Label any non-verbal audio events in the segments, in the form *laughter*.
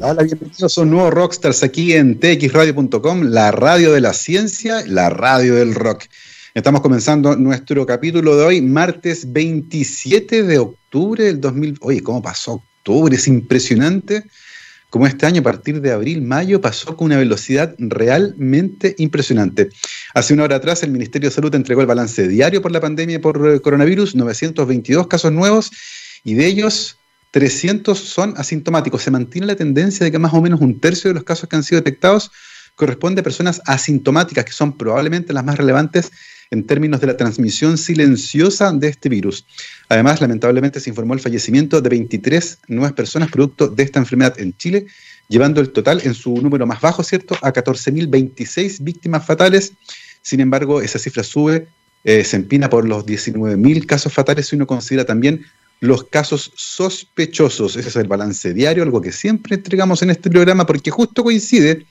Hola, bienvenidos a un nuevo Rockstars aquí en txradio.com, la radio de la ciencia, la radio del rock. Estamos comenzando nuestro capítulo de hoy, martes 27 de octubre del 2000. Oye, ¿cómo pasó octubre? Es impresionante como este año, a partir de abril, mayo, pasó con una velocidad realmente impresionante. Hace una hora atrás, el Ministerio de Salud entregó el balance diario por la pandemia por coronavirus, 922 casos nuevos, y de ellos 300 son asintomáticos. Se mantiene la tendencia de que más o menos un tercio de los casos que han sido detectados corresponde a personas asintomáticas, que son probablemente las más relevantes en términos de la transmisión silenciosa de este virus. Además, lamentablemente se informó el fallecimiento de 23 nuevas personas producto de esta enfermedad en Chile, llevando el total en su número más bajo, ¿cierto?, a 14.026 víctimas fatales. Sin embargo, esa cifra sube, eh, se empina por los 19.000 casos fatales si uno considera también los casos sospechosos. Ese es el balance diario, algo que siempre entregamos en este programa porque justo coincide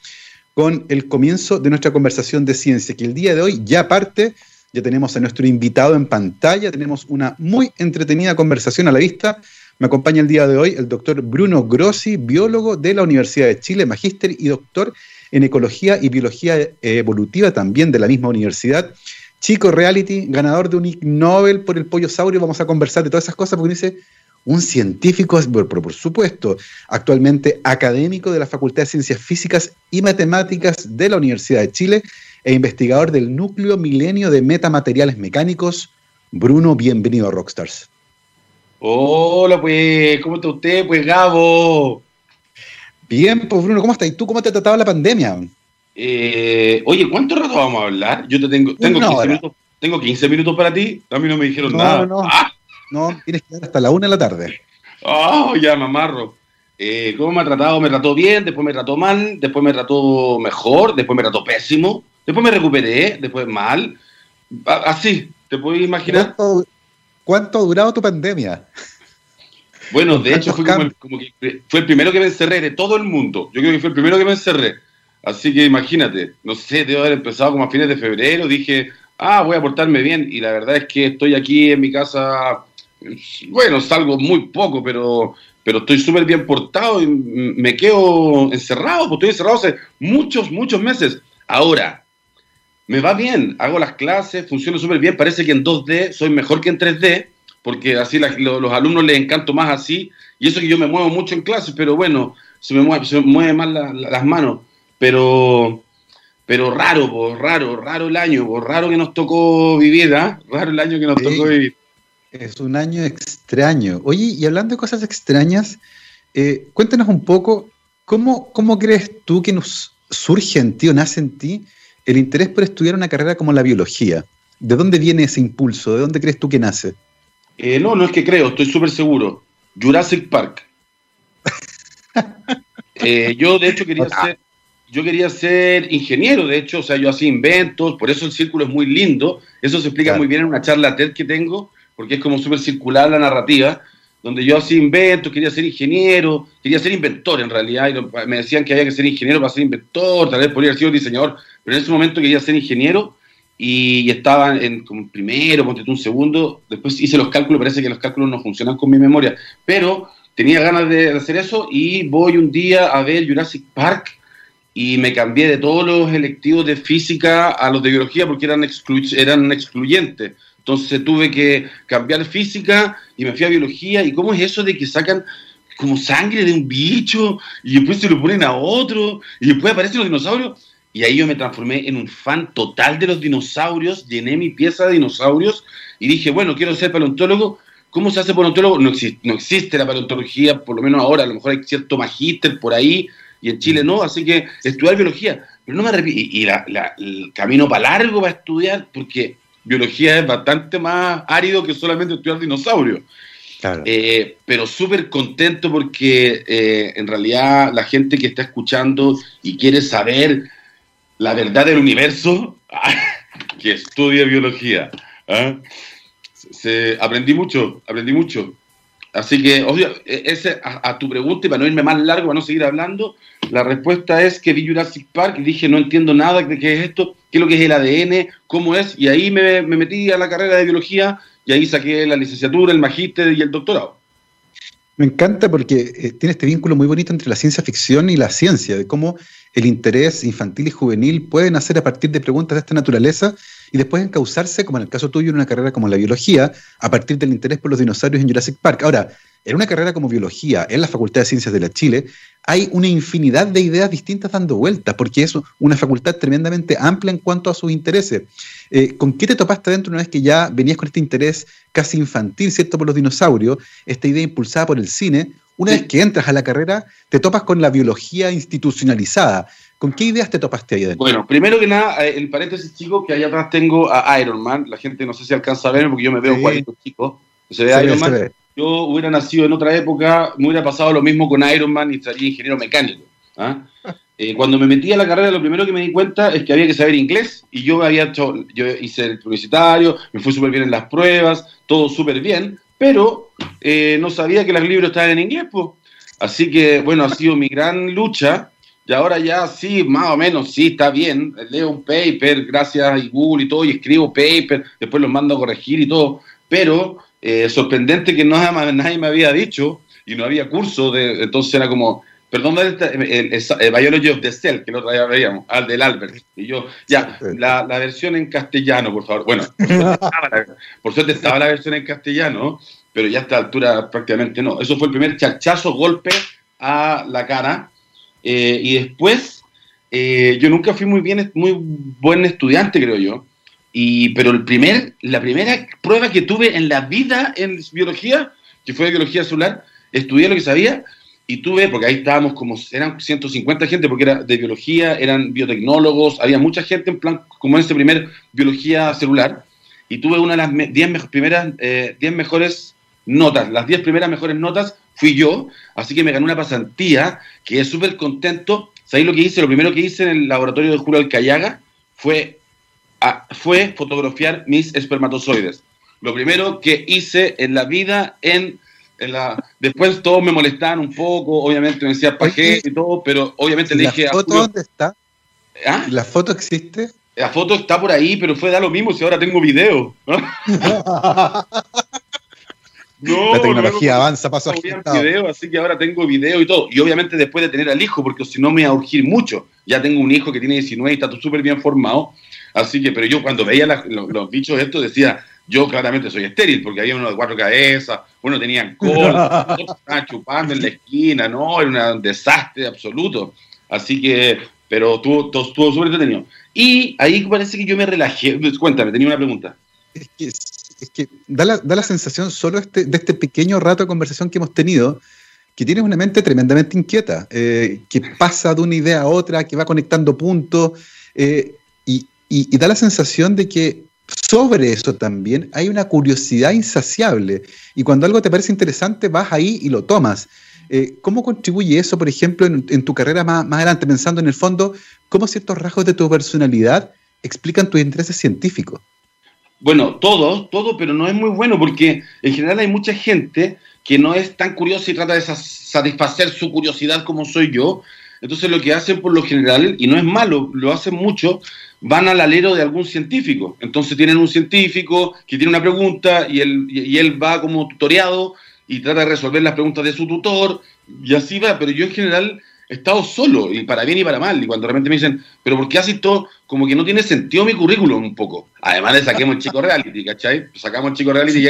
con el comienzo de nuestra conversación de ciencia, que el día de hoy ya parte, ya tenemos a nuestro invitado en pantalla, tenemos una muy entretenida conversación a la vista. Me acompaña el día de hoy el doctor Bruno Grossi, biólogo de la Universidad de Chile, magíster y doctor en ecología y biología evolutiva también de la misma universidad. Chico Reality, ganador de un Ig Nobel por el pollo saurio. Vamos a conversar de todas esas cosas porque dice un científico, por, por supuesto, actualmente académico de la Facultad de Ciencias Físicas y Matemáticas de la Universidad de Chile e investigador del núcleo milenio de metamateriales mecánicos. Bruno, bienvenido a Rockstars. Hola, pues, ¿cómo está usted? Pues, Gabo. Bien, pues, Bruno, ¿cómo estás? ¿Y tú cómo te ha tratado la pandemia? Eh, oye, ¿cuánto rato vamos a hablar? Yo te tengo, tengo, 15 minutos, tengo 15 minutos para ti. A mí no me dijeron nada. No, ¡Ah! No, tienes que dar hasta la una de la tarde. Oh, ya, mamarro. Eh, ¿Cómo me ha tratado? Me trató bien, después me trató mal, después me trató mejor, después me trató pésimo, después me recuperé, después mal. Así, ¿te puedes imaginar? ¿Cuánto, ha durado tu pandemia? Bueno, de hecho fue como, que fue el primero que me encerré de todo el mundo. Yo creo que fue el primero que me encerré. Así que imagínate, no sé, debo haber empezado como a fines de febrero, dije, ah, voy a portarme bien. Y la verdad es que estoy aquí en mi casa bueno, salgo muy poco, pero, pero estoy súper bien portado y me quedo encerrado, porque estoy encerrado hace muchos, muchos meses. Ahora, me va bien, hago las clases, funciona súper bien, parece que en 2D soy mejor que en 3D, porque así los alumnos les encanto más así, y eso que yo me muevo mucho en clases, pero bueno, se me mueve, se me mueve más las manos, pero, pero raro, raro, raro el año, raro que nos tocó vivir, ¿ah? Raro el año que nos tocó vivir. Es un año extraño. Oye, y hablando de cosas extrañas, eh, cuéntanos un poco, ¿cómo, ¿cómo crees tú que nos surge en ti o nace en ti el interés por estudiar una carrera como la biología? ¿De dónde viene ese impulso? ¿De dónde crees tú que nace? Eh, no, no es que creo, estoy súper seguro. Jurassic Park. *laughs* Eh, yo, de hecho, quería ser, yo quería ser ingeniero, de hecho, o sea, yo hacía inventos, por eso el círculo es muy lindo. Eso se explica muy bien en una charla TED que tengo, porque es como súper circular la narrativa, donde yo hacía inventos, quería ser ingeniero, quería ser inventor en realidad, y me decían que había que ser ingeniero para ser inventor, tal vez podría haber sido diseñador, pero en ese momento quería ser ingeniero y, estaba en como primero, ponte un segundo, después hice los cálculos, parece que los cálculos no funcionan con mi memoria, pero tenía ganas de hacer eso y voy un día a ver Jurassic Park y me cambié de todos los electivos de física a los de biología porque eran, eran excluyentes. Entonces tuve que cambiar física y me fui a biología. ¿Y cómo es eso de que sacan como sangre de un bicho y después se lo ponen a otro y después aparecen los dinosaurios? Y ahí yo me transformé en un fan total de los dinosaurios, llené mi pieza de dinosaurios y dije, bueno, quiero ser paleontólogo. ¿Cómo se hace paleontólogo? No, existe, no existe la paleontología, por lo menos ahora, a lo mejor hay cierto magíster por ahí y en Chile no, así que estudiar biología. Pero no me arrepiento. Y, el camino para largo para estudiar, porque biología es bastante más árido que solamente estudiar dinosaurios. Eh, pero súper contento porque eh, en realidad la gente que está escuchando y quiere saber la verdad del universo, *laughs* que estudia biología. ¿ah? Se, aprendí mucho, aprendí mucho. Así que, obvio, e, ese, a, tu pregunta, y para no irme más largo, para no seguir hablando, la respuesta es que vi Jurassic Park y dije, no entiendo nada de qué es esto, qué es lo que es el ADN, cómo es, y ahí me, metí a la carrera de biología y ahí saqué la licenciatura, el magíster y el doctorado. Me encanta porque eh, tiene este vínculo muy bonito entre la ciencia ficción y la ciencia, de cómo el interés infantil y juvenil puede nacer a partir de preguntas de esta naturaleza y después encauzarse, como en el caso tuyo, en una carrera como la biología, a partir del interés por los dinosaurios en Jurassic Park. Ahora, en una carrera como biología, en la Facultad de Ciencias de la Chile, hay una infinidad de ideas distintas dando vueltas, porque es una facultad tremendamente amplia en cuanto a sus intereses. Eh, ¿Con qué te topaste dentro una vez que ya venías con este interés casi infantil, ¿cierto?, por los dinosaurios, esta idea impulsada por el cine. Una vez que entras a la carrera, te topas con la biología institucionalizada. ¿Con qué ideas te topaste ahí dentro? Bueno, primero que nada, eh, el paréntesis chico, que allá atrás tengo a Iron Man. La gente no sé si alcanza a ver porque yo me veo sí. cuadritos chicos. Se ve Iron Man. Yo hubiera nacido en otra época, me hubiera pasado lo mismo con Iron Man y estaría ingeniero mecánico. ¿ah? *laughs* Eh, cuando me metí a la carrera, lo primero que me di cuenta es que había que saber inglés y yo había hecho, yo hice el publicitario, me fui súper bien en las pruebas, todo súper bien, pero eh, no sabía que los libros estaban en inglés, pues. Así que, bueno, ha sido mi gran lucha y ahora ya sí, más o menos, sí, está bien. Leo un paper gracias a Google y todo, y escribo paper, después los mando a corregir y todo. Pero eh, sorprendente que no, *laughs* nadie me había dicho y no había curso, de, entonces era como, perdón, el, el, el, Biology of the Cell, que el otro día veíamos, al del Albert. Y yo, ya, la, la versión en castellano, por favor. Bueno, por suerte, *laughs* estaba la, por suerte estaba la versión en castellano, pero ya a esta altura prácticamente no. Eso fue el primer chachazo, golpe a la cara eh, y después, eh, yo nunca fui muy bien, muy buen estudiante, creo yo. Y, pero el primer, la primera prueba que tuve en la vida en biología, que fue biología celular, estudié lo que sabía y tuve, porque ahí estábamos como, eran 150 gente, porque era de biología, eran biotecnólogos, había mucha gente en plan, como en ese primer biología celular, y tuve una de las 10 primeras, 10 eh, mejores notas, las 10 primeras mejores notas fui yo, así que me gané una pasantía, que es súper contento. ¿Sabéis lo que hice? Lo primero que hice en el laboratorio de Julio Alcayaga fue, a, fue fotografiar mis espermatozoides. Lo primero que hice en la vida, en, en la... Después todos me molestaban un poco, obviamente me decían pajé y todo, pero obviamente le dije... ¿La foto dónde está? ¿Ah? ¿La foto existe? La foto está por ahí, pero fue da lo mismo si ahora tengo video. ¿no? *laughs* No, la tecnología no, avanza paso a video, así que ahora tengo video y todo. Y obviamente después de tener al hijo, porque si no me va a urgir mucho. Ya tengo un hijo que tiene 19 y está súper bien formado. Así que, pero yo cuando veía la, los, los, bichos estos decía, yo claramente soy estéril, porque había uno de cuatro cabezas, uno tenía cola, *laughs* otro estaba chupando en la esquina, no, era un desastre absoluto. Así que, pero estuvo, estuvo súper entretenido. Y ahí parece que yo me relajé. Cuéntame, tenía una pregunta. Es que es que da la, da la sensación solo este, de este pequeño rato de conversación que hemos tenido, que tienes una mente tremendamente inquieta, eh, que pasa de una idea a otra, que va conectando puntos, eh, y, y, da la sensación de que sobre eso también hay una curiosidad insaciable, y cuando algo te parece interesante, vas ahí y lo tomas. Eh, ¿Cómo contribuye eso, por ejemplo, en, tu carrera más, adelante, pensando en el fondo, cómo ciertos rasgos de tu personalidad explican tus intereses científicos? Bueno, todo, todo, pero no es muy bueno porque en general hay mucha gente que no es tan curiosa y trata de satisfacer su curiosidad como soy yo. Entonces lo que hacen por lo general, y no es malo, lo hacen mucho, van al alero de algún científico. Entonces tienen un científico que tiene una pregunta y él, y él va como tutoriado y trata de resolver las preguntas de su tutor y así va. Pero yo en general he estado solo, y para bien y para mal. Y cuando realmente me dicen, pero ¿por qué haces todo? Como que no tiene sentido mi currículum un poco. Además le saquemos el chico reality, ¿cachai? Sacamos chico reality y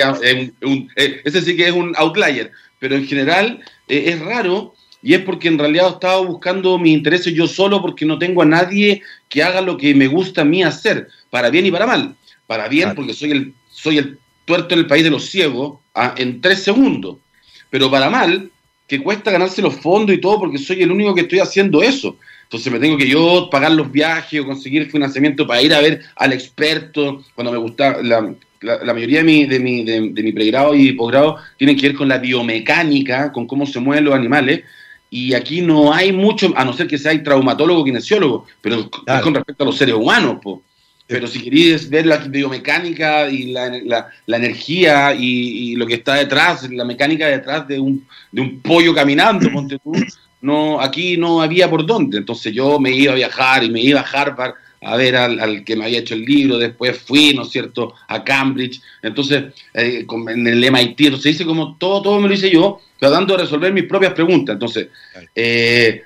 ese sí que es un outlier. Pero en general eh, es raro y es porque en realidad he estado buscando mis intereses yo solo porque no tengo a nadie que haga lo que me gusta a mí hacer, para bien y para mal. Para bien porque soy el, soy el tuerto en el país de los ciegos ah, en tres segundos. Pero para mal que cuesta ganarse los fondos y todo porque soy el único que estoy haciendo eso. Entonces me tengo que yo pagar los viajes o conseguir financiamiento para ir a ver al experto. Cuando me gusta, la, la, la mayoría de mi, de, mi, de, de mi pregrado y posgrado tienen que ver con la biomecánica, con cómo se mueven los animales. Y aquí no hay mucho, a no ser que sea traumatólogo, kinesiólogo, pero claro. es con respecto a los seres humanos. Po. Pero si queréis ver la biomecánica y la, la, la energía y, y, lo que está detrás, la mecánica detrás de un, de un pollo caminando, ponte tú, no, aquí no había por dónde. Entonces yo me iba a viajar y me iba a Harvard a ver al, que me había hecho el libro, después fui, ¿no es cierto?, a Cambridge, entonces eh, en el MIT, entonces hice como todo, todo me lo hice yo, tratando de resolver mis propias preguntas. Entonces, eh,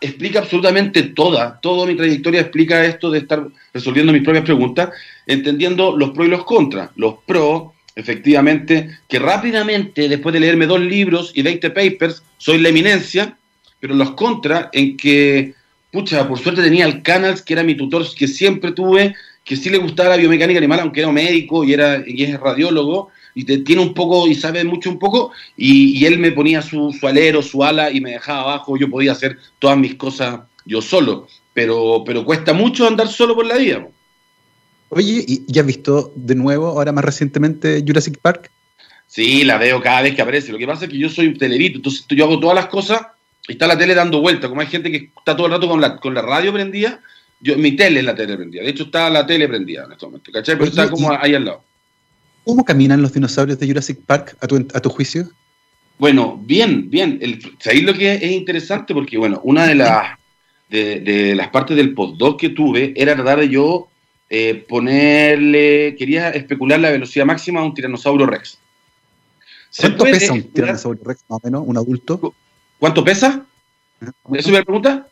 explica absolutamente toda, toda mi trayectoria explica esto de estar resolviendo mis propias preguntas, entendiendo los pros y los contras. Los pros, efectivamente, que rápidamente, después de leerme dos libros y 20 papers, soy la eminencia, pero los contras en que, pucha, por suerte tenía al Canals, que era mi tutor que siempre tuve, que sí le gustaba la biomecánica animal, aunque era médico y, era, y es radiólogo, y te, tiene un poco y sabe mucho un poco, y, él me ponía su, su, alero, su ala y me dejaba abajo, yo podía hacer todas mis cosas yo solo, pero, pero cuesta mucho andar solo por la vida. Oye, ¿y ya has visto de nuevo, ahora más recientemente, Jurassic Park? Sí, la veo cada vez que aparece. Lo que pasa es que yo soy un televito, entonces yo hago todas las cosas y está la tele dando vuelta. Como hay gente que está todo el rato con la, con la radio prendida, yo, mi tele es la tele prendida. De hecho, está la tele prendida en este momento, ¿cachai? Pero está como ahí al lado. ¿Cómo caminan los dinosaurios de Jurassic Park a tu, a tu juicio? Bueno, bien, bien. El, ¿Sabéis lo que es interesante? Porque, bueno, una de las, de, las partes del postdoc que tuve era tratar de yo eh, ponerle, quería especular la velocidad máxima a un tiranosaurio rex. ¿Cuánto pesa un tiranosaurio rex más o menos, un adulto? ¿Cuánto pesa? ¿Eso es la pregunta?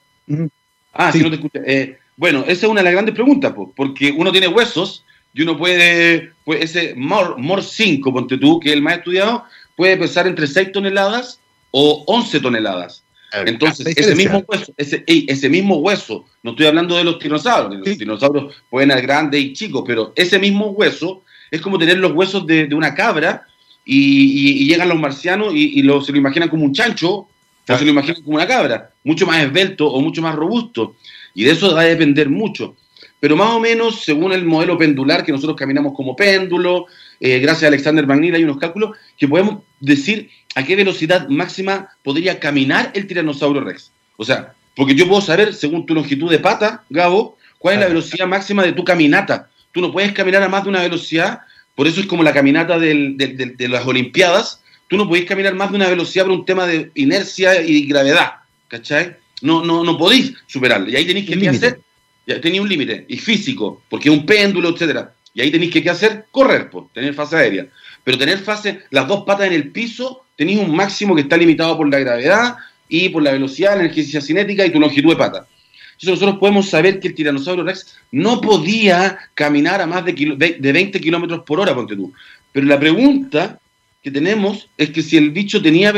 Ah, sí. no te escuché. Eh, bueno, esa es una de las grandes preguntas, porque uno tiene huesos y uno puede, pues ese MOR, 5, ponte tú, que es el más estudiado, puede pesar entre 6 toneladas o 11 toneladas. Entonces, ese mismo, hueso, ese, ese, mismo hueso, no estoy hablando de los dinosaurios, los dinosaurios pueden ser grandes y chicos, pero ese mismo hueso es como tener los huesos de, una cabra y, llegan los marcianos y, lo, se lo imaginan como un chancho o se lo imaginan como una cabra, mucho más esbelto o mucho más robusto. Y de eso va a depender mucho pero más o menos según el modelo pendular que nosotros caminamos como péndulo, eh, gracias a Alexander McNeil hay unos cálculos que podemos decir a qué velocidad máxima podría caminar el tiranosaurio rex. O sea, porque yo puedo saber, según tu longitud de pata, Gabo, cuál es la velocidad máxima de tu caminata. Tú no puedes caminar a más de una velocidad, por eso es como la caminata de las Olimpiadas, tú no podés caminar más de una velocidad por un tema de inercia y gravedad, ¿cachai? No, no, no podéis superarlo. Y ahí tenéis que hacer ya tenía un límite, y físico, porque es un péndulo, etcétera. Y ahí tenéis que ¿qué hacer? Correr, pues, tener fase aérea. Pero tener fase, las dos patas en el piso, tenéis un máximo que está limitado por la gravedad y por la velocidad, la energía cinética y tu longitud de pata. Entonces nosotros podemos saber que el tiranosaurio rex no podía caminar a más de, de 20 kilómetros por hora, ponte tú. Pero la pregunta que tenemos es que si el bicho tenía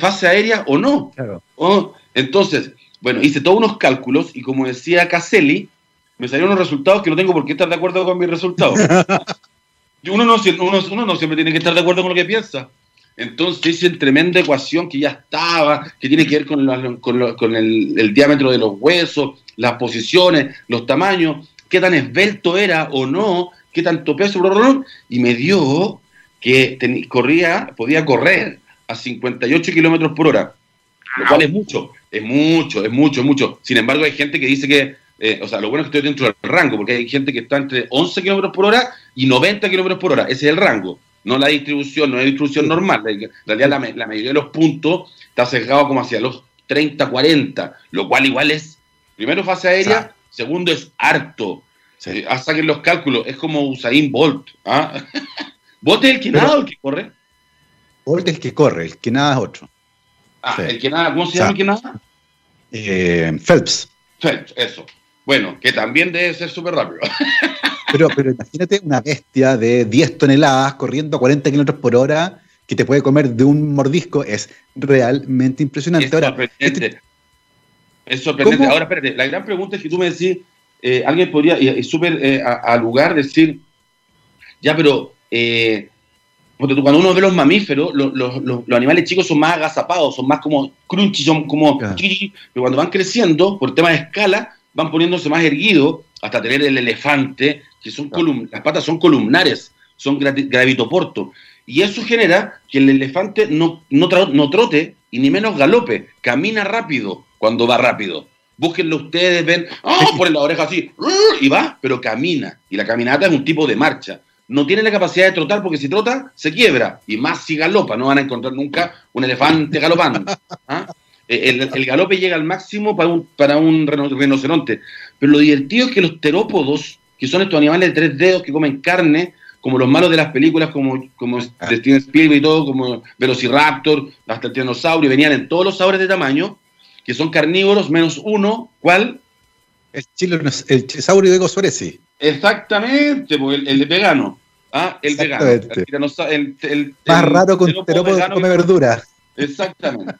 fase aérea o no. Claro. entonces, bueno, hice todos unos cálculos y como decía Caselli, me salieron unos resultados que no tengo por qué estar de acuerdo con mis resultados. *laughs* uno, no, uno, no siempre tiene que estar de acuerdo con lo que piensa. Entonces hice tremenda ecuación que ya estaba, que tiene que ver con, con, el, diámetro de los huesos, las posiciones, los tamaños, qué tan esbelto era o no, qué tanto peso, y me dio que corría, podía correr a 58 kilómetros por hora, lo cual es mucho. Es mucho, es mucho, es mucho. Sin embargo, hay gente que dice que, eh, o sea, lo bueno es que estoy dentro del rango, porque hay gente que está entre 11 kilómetros por hora y 90 kilómetros por hora. Ese es el rango, no la distribución, no es distribución normal. En realidad, la, mayoría de los puntos está sesgado como hacia los 30, 40, lo cual igual es, primero, fase aérea, segundo, es harto. Sí. hasta que los cálculos, es como Usain Bolt. ¿ah? *laughs* ¿Bolt es el que nada o el que corre? Bolt es el que corre, el que nada es otro. Ah, el que nada, ¿cómo se llama el que nada? Eh, Phelps. Phelps, eso. Bueno, que también debe ser súper rápido. *laughs* pero, pero imagínate una bestia de 10 toneladas corriendo a 40 kilómetros por hora que te puede comer de un mordisco. Es realmente impresionante. Es sorprendente. Este es sorprendente. Ahora, espérate, la gran pregunta es que tú me decís, eh, alguien podría, y, súper eh, al lugar, decir, ya, pero eh, porque cuando uno ve los mamíferos, los, animales chicos son más agazapados, son más como crunchy, son como... Pero cuando van creciendo, por tema de escala, van poniéndose más erguidos hasta tener el elefante, que son las patas son columnares, son gravitoporto. Y eso genera que el elefante no, no, no trote y ni menos galope, camina rápido cuando va rápido. Búsquenlo ustedes, ven, ¡oh! ponen la oreja así, y va, pero camina. Y la caminata es un tipo de marcha no tiene la capacidad de trotar porque si trota se quiebra y más si galopa, no van a encontrar nunca un elefante *laughs* galopando. ¿ah? El, el, galope llega al máximo para un, para un rinoceronte. Pero lo divertido es que los terópodos, que son estos animales de tres dedos que comen carne, como los malos de las películas, como, como ah. Steven Spielberg y todo, como Velociraptor, hasta el tiranosaurio, venían en todos los sabores de tamaño, que son carnívoros, menos uno, ¿cuál? El, chilo, el chisaurio de Gosoresi. Exactamente, pues, el, el, vegano. ¿ah? El vegano. El, Más raro con terópodo come verdura. Exactamente.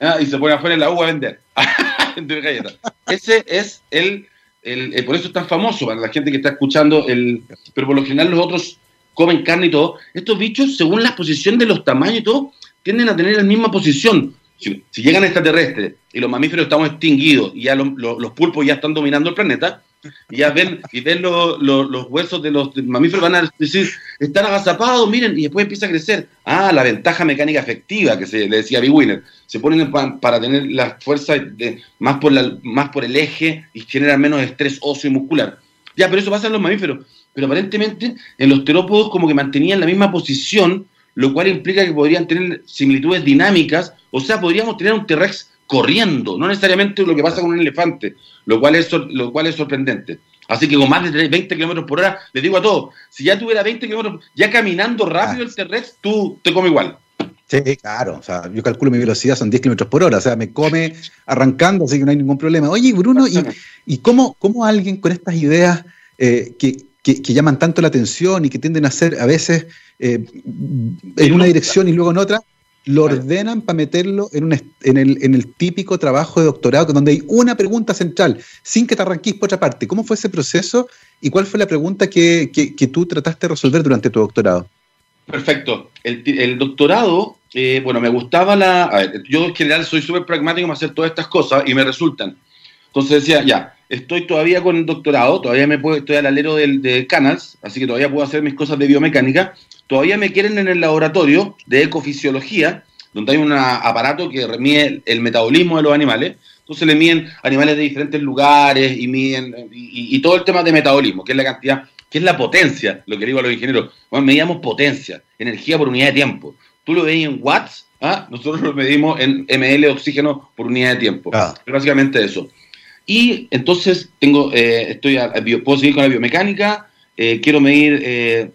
Ah, y se pone afuera en la uva a vender. *laughs* Ese es el, el, Por eso es tan famoso para la gente que está escuchando. El, pero por lo general los otros comen carne y todo. Estos bichos, según la posición de los tamaños y todo, tienden a tener la misma posición. Si, llegan extraterrestres y los mamíferos estamos extinguidos y ya los pulpos ya están dominando el planeta, y ya ven, y ven los huesos de los mamíferos, van a decir, están agazapados, miren, y después empieza a crecer. Ah, la ventaja mecánica efectiva que se le decía a Winner. Se ponen para tener la fuerza de, más, por la, más por el eje y generar menos estrés óseo y muscular. Ya, pero eso pasa en los mamíferos. Pero aparentemente en los terópodos como que mantenían la misma posición, lo cual implica que podrían tener similitudes dinámicas, o sea, podríamos tener un T-Rex corriendo, no necesariamente lo que pasa con un elefante, lo cual es, lo cual es sorprendente. Así que con más de 20 kilómetros por hora, les digo a todos, si ya tuviera 20 kilómetros, ya caminando rápido el T-Rex, tú te come igual. Sí, claro, o sea, yo calculo mi velocidad son 10 kilómetros por hora, o sea, me come arrancando, así que no hay ningún problema. Oye, Bruno, ¿y, y cómo, cómo, alguien con estas ideas eh, que, que, llaman tanto la atención y que tienden a ser a veces eh, en una dirección y luego en otra, lo ordenan para meterlo en, un, en, el, en, el, típico trabajo de doctorado, donde hay una pregunta central, sin que te arranquís por otra parte. ¿Cómo fue ese proceso y cuál fue la pregunta que, que, tú trataste de resolver durante tu doctorado? Perfecto. El, el doctorado, eh, bueno, me gustaba la... A ver, yo en general soy súper pragmático en hacer todas estas cosas y me resultan. Entonces decía, ya, estoy todavía con el doctorado, todavía me puedo, estoy al alero del, de Canals, así que todavía puedo hacer mis cosas de biomecánica, todavía me quieren en el laboratorio de ecofisiología, donde hay un aparato que mide el metabolismo de los animales. Entonces le miden animales de diferentes lugares y miden y, todo el tema de metabolismo, que es la cantidad, que es la potencia, lo que digo a los ingenieros. Bueno, medíamos potencia, energía por unidad de tiempo. Tú lo veis en watts, ¿ah? nosotros lo medimos en ml de oxígeno por unidad de tiempo. Ah. Es básicamente eso. Y entonces tengo, eh, estoy a, puedo seguir con la biomecánica, eh, quiero medir eh,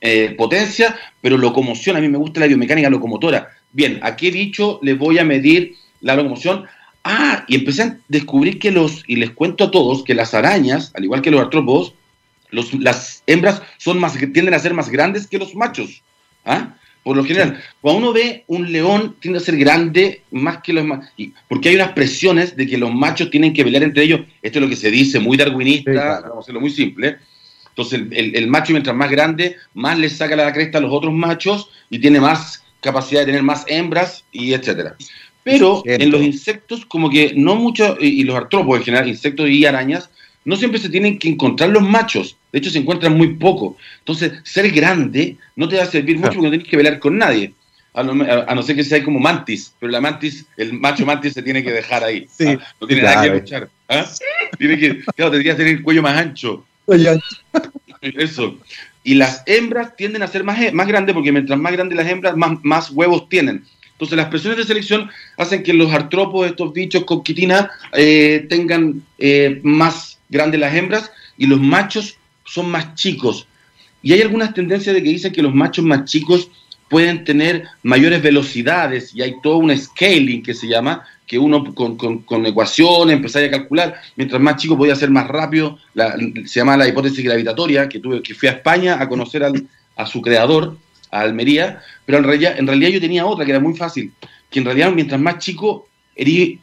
eh, potencia, pero locomoción, a mí me gusta la biomecánica locomotora. Bien, ¿a qué bicho le voy a medir la locomoción? Ah, y empecé a descubrir que los, y les cuento a todos, que las arañas, al igual que los artrópodos, los, las hembras son más, tienden a ser más grandes que los machos. ¿ah? Por lo general, cuando uno ve un león, tiende a ser grande más que los machos. Porque hay unas presiones de que los machos tienen que pelear entre ellos. Esto es lo que se dice, muy darwinista, vamos a hacerlo muy simple. Entonces el, macho mientras más grande, más le saca la cresta a los otros machos y tiene más capacidad de tener más hembras y etcétera. Pero en los insectos, como que no mucho, y, los artrópodos en general, insectos y arañas, no siempre se tienen que encontrar los machos. De hecho, se encuentran muy poco. Entonces, ser grande no te va a servir mucho porque no tienes que pelear con nadie. A no, ser que sea como mantis, pero la mantis, el macho mantis se tiene que dejar ahí. ¿ah? No tiene nada que luchar. ¿ah? Tiene que, claro, tendría que tener el cuello más ancho. *laughs* Eso. Y las hembras tienden a ser más, más grandes porque mientras más grandes las hembras, más, más huevos tienen. Entonces las presiones de selección hacen que los artrópodos, estos bichos con quitina, eh, tengan eh, más grandes las hembras y los machos son más chicos. Y hay algunas tendencias de que dicen que los machos más chicos pueden tener mayores velocidades y hay todo un scaling que se llama, que uno con, con, ecuaciones empezaría a calcular, mientras más chico podía ser más rápido, se llama la hipótesis gravitatoria, que, tuve, que fui a España a conocer a su creador, a Almería, pero en realidad, en realidad yo tenía otra que era muy fácil, que en realidad mientras más chico,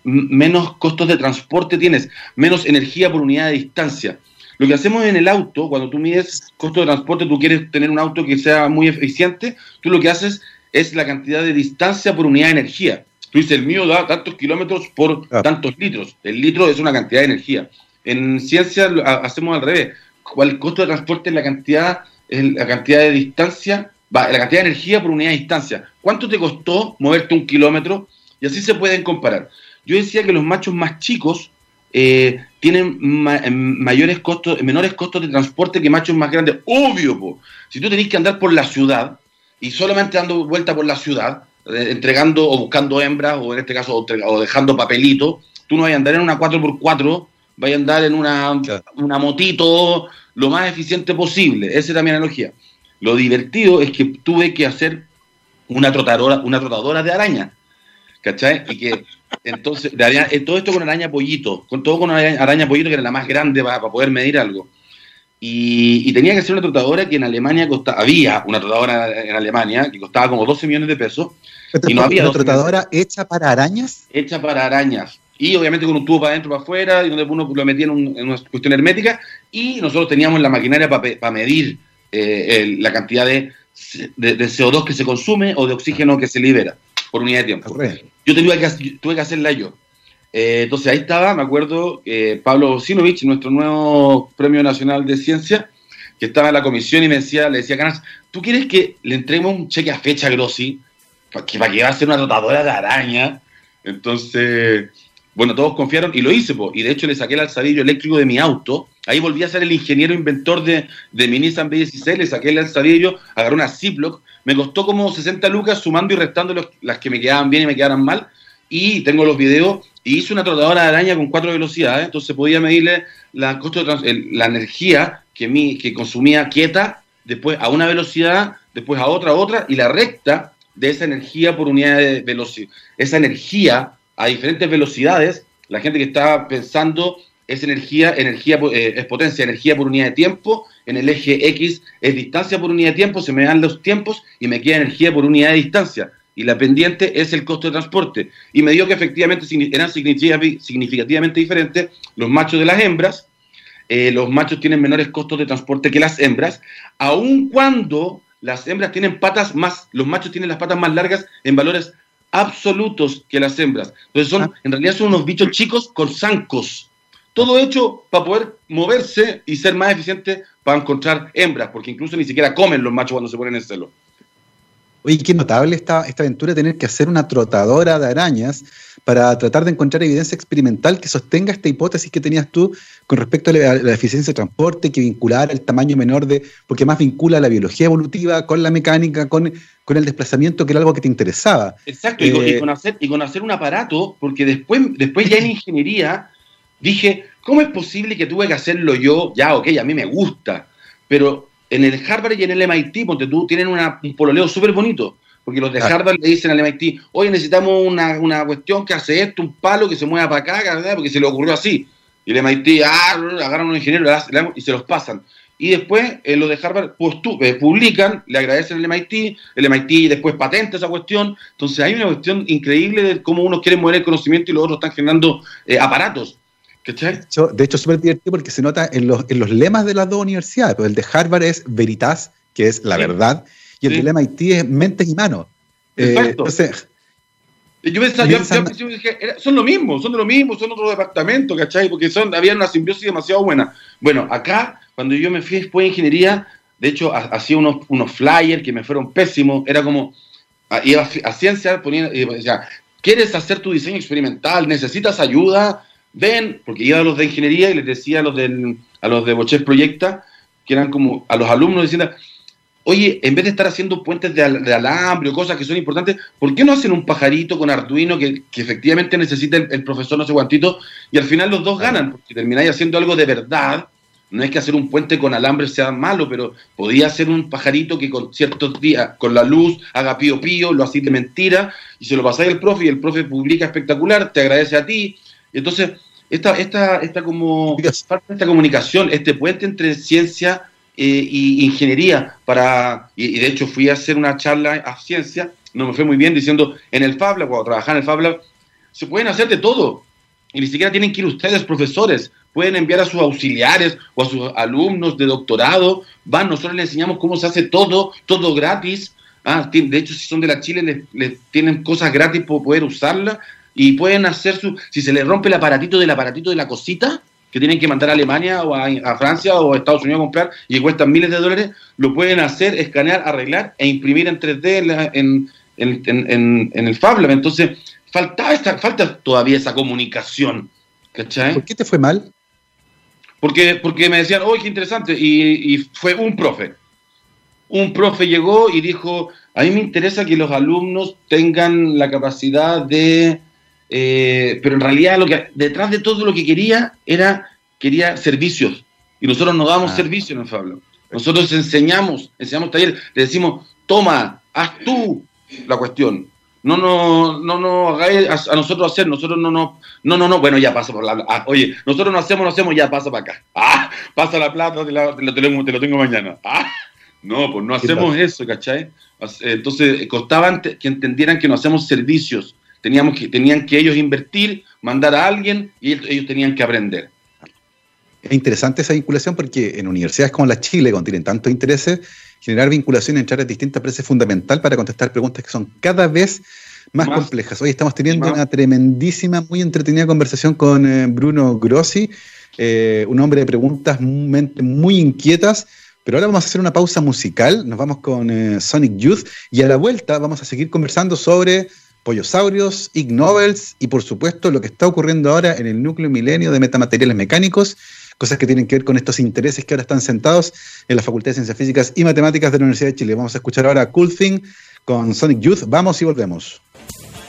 menos costos de transporte tienes, menos energía por unidad de distancia. Lo que hacemos en el auto, cuando tú mides costo de transporte, tú quieres tener un auto que sea muy eficiente, tú lo que haces es la cantidad de distancia por unidad de energía. Tú dices, el mío da tantos kilómetros por tantos litros. El litro es una cantidad de energía. En ciencia hacemos al revés. El costo de transporte es la cantidad, la cantidad de distancia, la cantidad de energía por unidad de distancia. ¿Cuánto te costó moverte un kilómetro? Y así se pueden comparar. Yo decía que los machos más chicos eh, tienen mayores costos, menores costos de transporte que machos más grandes. Obvio, po. si tú tenés que andar por la ciudad y solamente dando vuelta por la ciudad, eh, entregando o buscando hembras, o en este caso, o, dejando papelito, tú no vayas a andar en una 4x4, vayas a andar en una, una motito lo más eficiente posible. Esa era mi analogía. Lo divertido es que tuve que hacer una trotadora, una trotadora de araña. ¿Cachai? Y que entonces, de araña, eh, todo esto con araña pollito, con todo con araña, araña pollito, que era la más grande para, poder medir algo. Y, tenía que ser una trotadora que en Alemania costaba, había una trotadora en Alemania que costaba como 12 millones de pesos. y no había ¿Una trotadora hecha para arañas? Hecha para arañas. Y obviamente con un tubo para adentro, para afuera, y donde uno lo metía en, una cuestión hermética. Y nosotros teníamos la maquinaria para medir eh, la cantidad de, de, CO2 que se consume o de oxígeno que se libera por unidad de tiempo. Yo tuve que, tuve que hacerla yo. Eh, entonces ahí estaba, me acuerdo, eh, Pablo Sinovich, nuestro nuevo Premio Nacional de Ciencia, que estaba en la comisión y me decía, le decía, Canas, ¿tú quieres que le entreguemos un cheque a fecha Grossi para que, para que va a ser una rotadora de araña? Entonces, bueno, todos confiaron y lo hice, y de hecho le saqué el alzadillo eléctrico de mi auto. Ahí volví a ser el ingeniero inventor de, de mi Nissan B16, le saqué el alzadillo, agarré una Ziploc, me costó como 60 lucas sumando y restando las que me quedaban bien y me quedaran mal. Y tengo los videos y hice una trotadora de araña con cuatro velocidades, entonces podía medirle la, energía que, que consumía quieta, después a una velocidad, después a otra, a otra, y la recta de esa energía por unidad de velocidad. Esa energía a diferentes velocidades, la gente que estaba pensando es energía, energía eh, es potencia, energía por unidad de tiempo, en el eje X es distancia por unidad de tiempo, se me dan los tiempos y me queda energía por unidad de distancia. Y la pendiente es el costo de transporte. Y me dio que efectivamente eran significativamente diferentes los machos de las hembras. Eh, los machos tienen menores costos de transporte que las hembras, aun cuando las hembras tienen patas más, los machos tienen las patas más largas en valores absolutos que las hembras. Entonces son, ah. en realidad son unos bichos chicos con zancos. Todo hecho para poder moverse y ser más eficiente para encontrar hembras, porque incluso ni siquiera comen los machos cuando se ponen en celo. Oye, qué notable esta, esta aventura tener que hacer una trotadora de arañas para tratar de encontrar evidencia experimental que sostenga esta hipótesis que tenías tú con respecto a la, eficiencia de transporte, que vinculara el tamaño menor de, porque más vincula la biología evolutiva con la mecánica, con, con el desplazamiento, que era algo que te interesaba. Exacto, y, con, eh, hacer, y con hacer un aparato, porque después, después ya en ingeniería dije, ¿cómo es posible que tuve que hacerlo yo? Ya, ok, a mí me gusta, pero en el Harvard y en el MIT, porque tú tienen un pololeo súper bonito, porque los de Harvard le dicen al MIT, oye, necesitamos una, cuestión que hace esto, un palo que se mueva para acá, porque se le ocurrió así. Y el MIT, ah, agarran a un ingeniero y se los pasan. Y después eh, los de Harvard pues, tú, eh, publican, le agradecen al MIT, el MIT después patenta esa cuestión. Entonces hay una cuestión increíble de cómo uno quiere mover el conocimiento y los otros están generando eh, aparatos. De hecho, es súper divertido porque se nota en los, en los lemas de las dos universidades. Pues el de Harvard es Veritas, que es la verdad, y el de MIT es Mentes y Manos. Eh, Exacto. yo pensaba, yo, son lo mismo, son lo mismo, son otro departamento, ¿cachai? Porque son, había una simbiosis demasiado buena. Bueno, acá, cuando yo me fui después de ingeniería, de hecho, hacía unos, unos flyers que me fueron pésimos, era como, iba a, ciencia, ponía, ¿quieres hacer tu diseño experimental? ¿Necesitas ayuda? Ven, porque iba a los de ingeniería y les decía a los, del, a los de Boches Proyecta, que eran como a los alumnos diciendo, oye, en vez de estar haciendo puentes de, alambre o cosas que son importantes, ¿por qué no hacen un pajarito con Arduino que, efectivamente necesita el, profesor no sé cuántito? Y al final los dos ganan, porque termináis haciendo algo de verdad. No es que hacer un puente con alambre sea malo, pero podía hacer un pajarito que con ciertos días, con la luz, haga pío pío, lo así de mentira, y se lo pasáis al profe y el profe publica espectacular, te agradece a ti. Entonces, esta, esta, esta, como, esta comunicación, este puente entre ciencia e ingeniería, para, y, de hecho fui a hacer una charla a ciencia, no me fue muy bien, diciendo, en el Fab Lab, cuando trabajaba en el Fab Lab, se pueden hacer de todo, y ni siquiera tienen que ir ustedes, profesores, pueden enviar a sus auxiliares o a sus alumnos de doctorado, van, nosotros les enseñamos cómo se hace todo, todo gratis, ah, de hecho si son de la Chile les, les tienen cosas gratis para poder usarla, y pueden hacer su, si se les rompe el aparatito del aparatito de la cosita, que tienen que mandar a Alemania o a, Francia o a Estados Unidos a comprar y que cuestan miles de dólares, lo pueden hacer, escanear, arreglar e imprimir en 3D en, en, en, el Fab Lab. Entonces, falta, esta, falta todavía esa comunicación. ¿Cachai? ¿Por qué te fue mal? Porque, porque me decían, oye, qué interesante, y, y fue un profe. un profe llegó y dijo, a mí me interesa que los alumnos tengan la capacidad de... Eh, pero en realidad lo que detrás de todo lo que quería era quería servicios y nosotros no damos ah. servicio en Fablo. Nosotros enseñamos, enseñamos taller, le decimos, toma, haz tú la cuestión. No, no, no, no hagáis a, nosotros hacer, nosotros no, no, no, no, no, bueno, ya pasa por la, ah, oye, nosotros no hacemos, no hacemos, ya pasa para acá. Ah, pasa la plata, te, lo, tengo mañana. Ah, no, pues no hacemos eso, ¿cachai? Entonces, costaba que entendieran que no hacemos servicios. Teníamos que, tenían que ellos invertir, mandar a alguien y ellos tenían que aprender. Es interesante esa vinculación porque en universidades como la Chile, donde tienen tantos intereses, generar vinculación entre áreas distintas parece fundamental para contestar preguntas que son cada vez más, complejas. Hoy estamos teniendo una tremendísima, muy entretenida conversación con eh, Bruno Grossi, eh, un hombre de preguntas muy, muy inquietas pero ahora vamos a hacer una pausa musical, nos vamos con eh, Sonic Youth y a la vuelta vamos a seguir conversando sobre pollosaurios, Ig Nobels y por supuesto lo que está ocurriendo ahora en el núcleo milenio de metamateriales mecánicos, cosas que tienen que ver con estos intereses que ahora están sentados en la Facultad de Ciencias Físicas y Matemáticas de la Universidad de Chile. Vamos a escuchar ahora Cool Thing con Sonic Youth. Vamos y volvemos.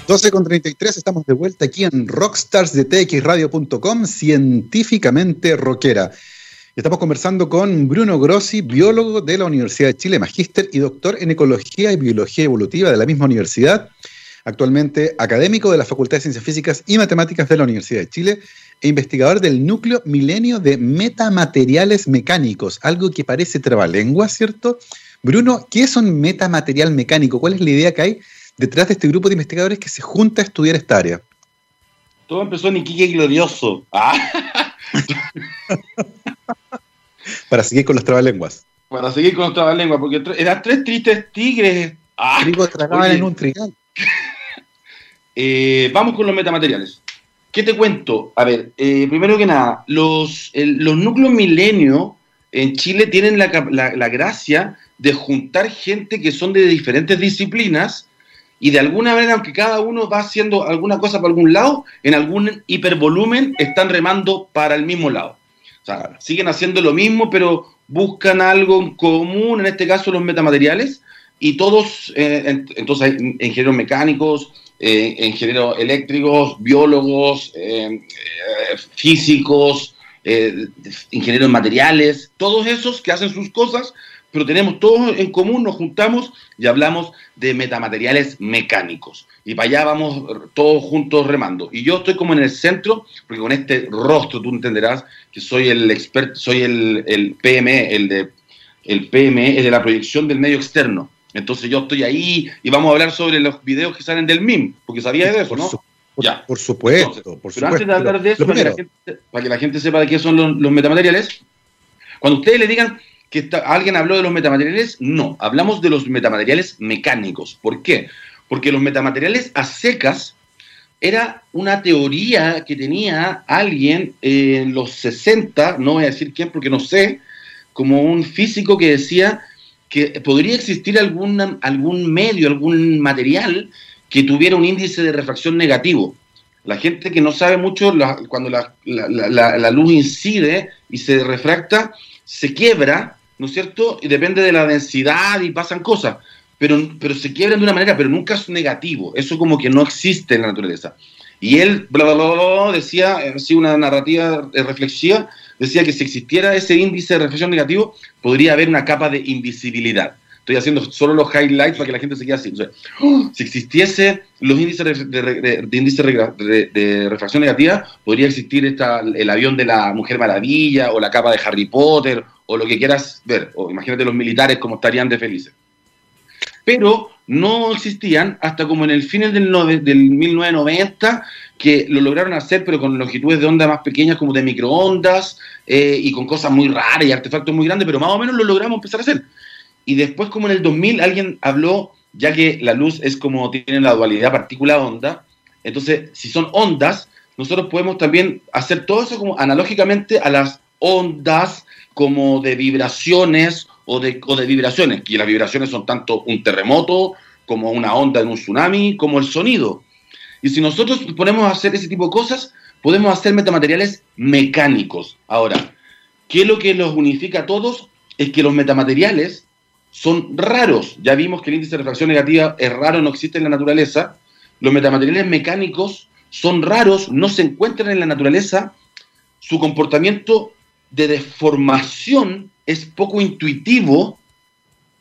12 con 33, estamos de vuelta aquí en Rockstars de txradio.com, científicamente rockera. Estamos conversando con Bruno Grossi, biólogo de la Universidad de Chile, magíster y doctor en Ecología y Biología Evolutiva de la misma universidad, actualmente académico de la Facultad de Ciencias Físicas y Matemáticas de la Universidad de Chile e investigador del núcleo milenio de metamateriales mecánicos, algo que parece trabalengua, ¿cierto? Bruno, ¿qué es un metamaterial mecánico? ¿Cuál es la idea que hay detrás de este grupo de investigadores que se junta a estudiar esta área? Todo empezó en Iquique Glorioso. Ah. *laughs* Para seguir con los trabalenguas. Para seguir con los trabalenguas, porque eran tres tristes tigres. Ah, tragaban en un trigal. Eh, vamos con los metamateriales. ¿Qué te cuento? A ver, eh, primero que nada, los, los núcleos milenio en Chile tienen la, la, gracia de juntar gente que son de diferentes disciplinas y de alguna manera, aunque cada uno va haciendo alguna cosa para algún lado, en algún hipervolumen están remando para el mismo lado. O sea, siguen haciendo lo mismo, pero buscan algo en común, en este caso los metamateriales, y todos, eh, entonces hay ingenieros mecánicos, eh, ingenieros eléctricos, biólogos, eh, físicos, ingenieros materiales, todos esos que hacen sus cosas, pero tenemos todos en común, nos juntamos y hablamos de metamateriales mecánicos. Y para allá vamos todos juntos remando. Y yo estoy como en el centro, porque con este rostro tú entenderás que soy el experto, soy el, el PME, el de el PME es de la proyección del medio externo. Entonces yo estoy ahí y vamos a hablar sobre los videos que salen del MIM, porque sabía de eso, ¿no? ya. por supuesto, pero antes de hablar de eso, para que, la gente, sepa de qué son los metamateriales, cuando ustedes le digan que alguien habló de los metamateriales, no, hablamos de los metamateriales mecánicos. ¿Por qué? Porque los metamateriales a secas era una teoría que tenía alguien en los 60, no voy a decir quién porque no sé, como un físico que decía que podría existir algún, algún medio, algún material que tuviera un índice de refracción negativo. La gente que no sabe mucho, cuando la, la, luz incide y se refracta, se quiebra, ¿no es cierto? Y depende de la densidad y pasan cosas, pero, pero se quiebran de una manera, pero nunca es negativo. Eso como que no existe en la naturaleza. Y él, bla, bla, bla, decía, así una narrativa reflexiva, decía que si existiera ese índice de reflexión negativo, podría haber una capa de invisibilidad. Estoy haciendo solo los highlights para que la gente se quede así. si existiese los índices de, de, índice de, refracción negativa, podría existir esta, el avión de la Mujer Maravilla o la capa de Harry Potter o lo que quieras ver. O imagínate los militares como estarían de felices. Pero no existían hasta como en el fin del, del 1990, que lo lograron hacer, pero con longitudes de onda más pequeñas, como de microondas, eh, y con cosas muy raras y artefactos muy grandes, pero más o menos lo logramos empezar a hacer. Y después, como en el 2000, alguien habló, ya que la luz es como tiene la dualidad partícula-onda, entonces, si son ondas, nosotros podemos también hacer todo eso como analógicamente a las ondas como de vibraciones o de, o de vibraciones. Y las vibraciones son tanto un terremoto como una onda en un tsunami, como el sonido. Y si nosotros ponemos a hacer ese tipo de cosas, podemos hacer metamateriales mecánicos. Ahora, ¿qué es lo que los unifica a todos? Es que los metamateriales son raros. Ya vimos que el índice de refracción negativa es raro, no existe en la naturaleza. Los metamateriales mecánicos son raros, no se encuentran en la naturaleza. Su comportamiento de deformación es poco intuitivo,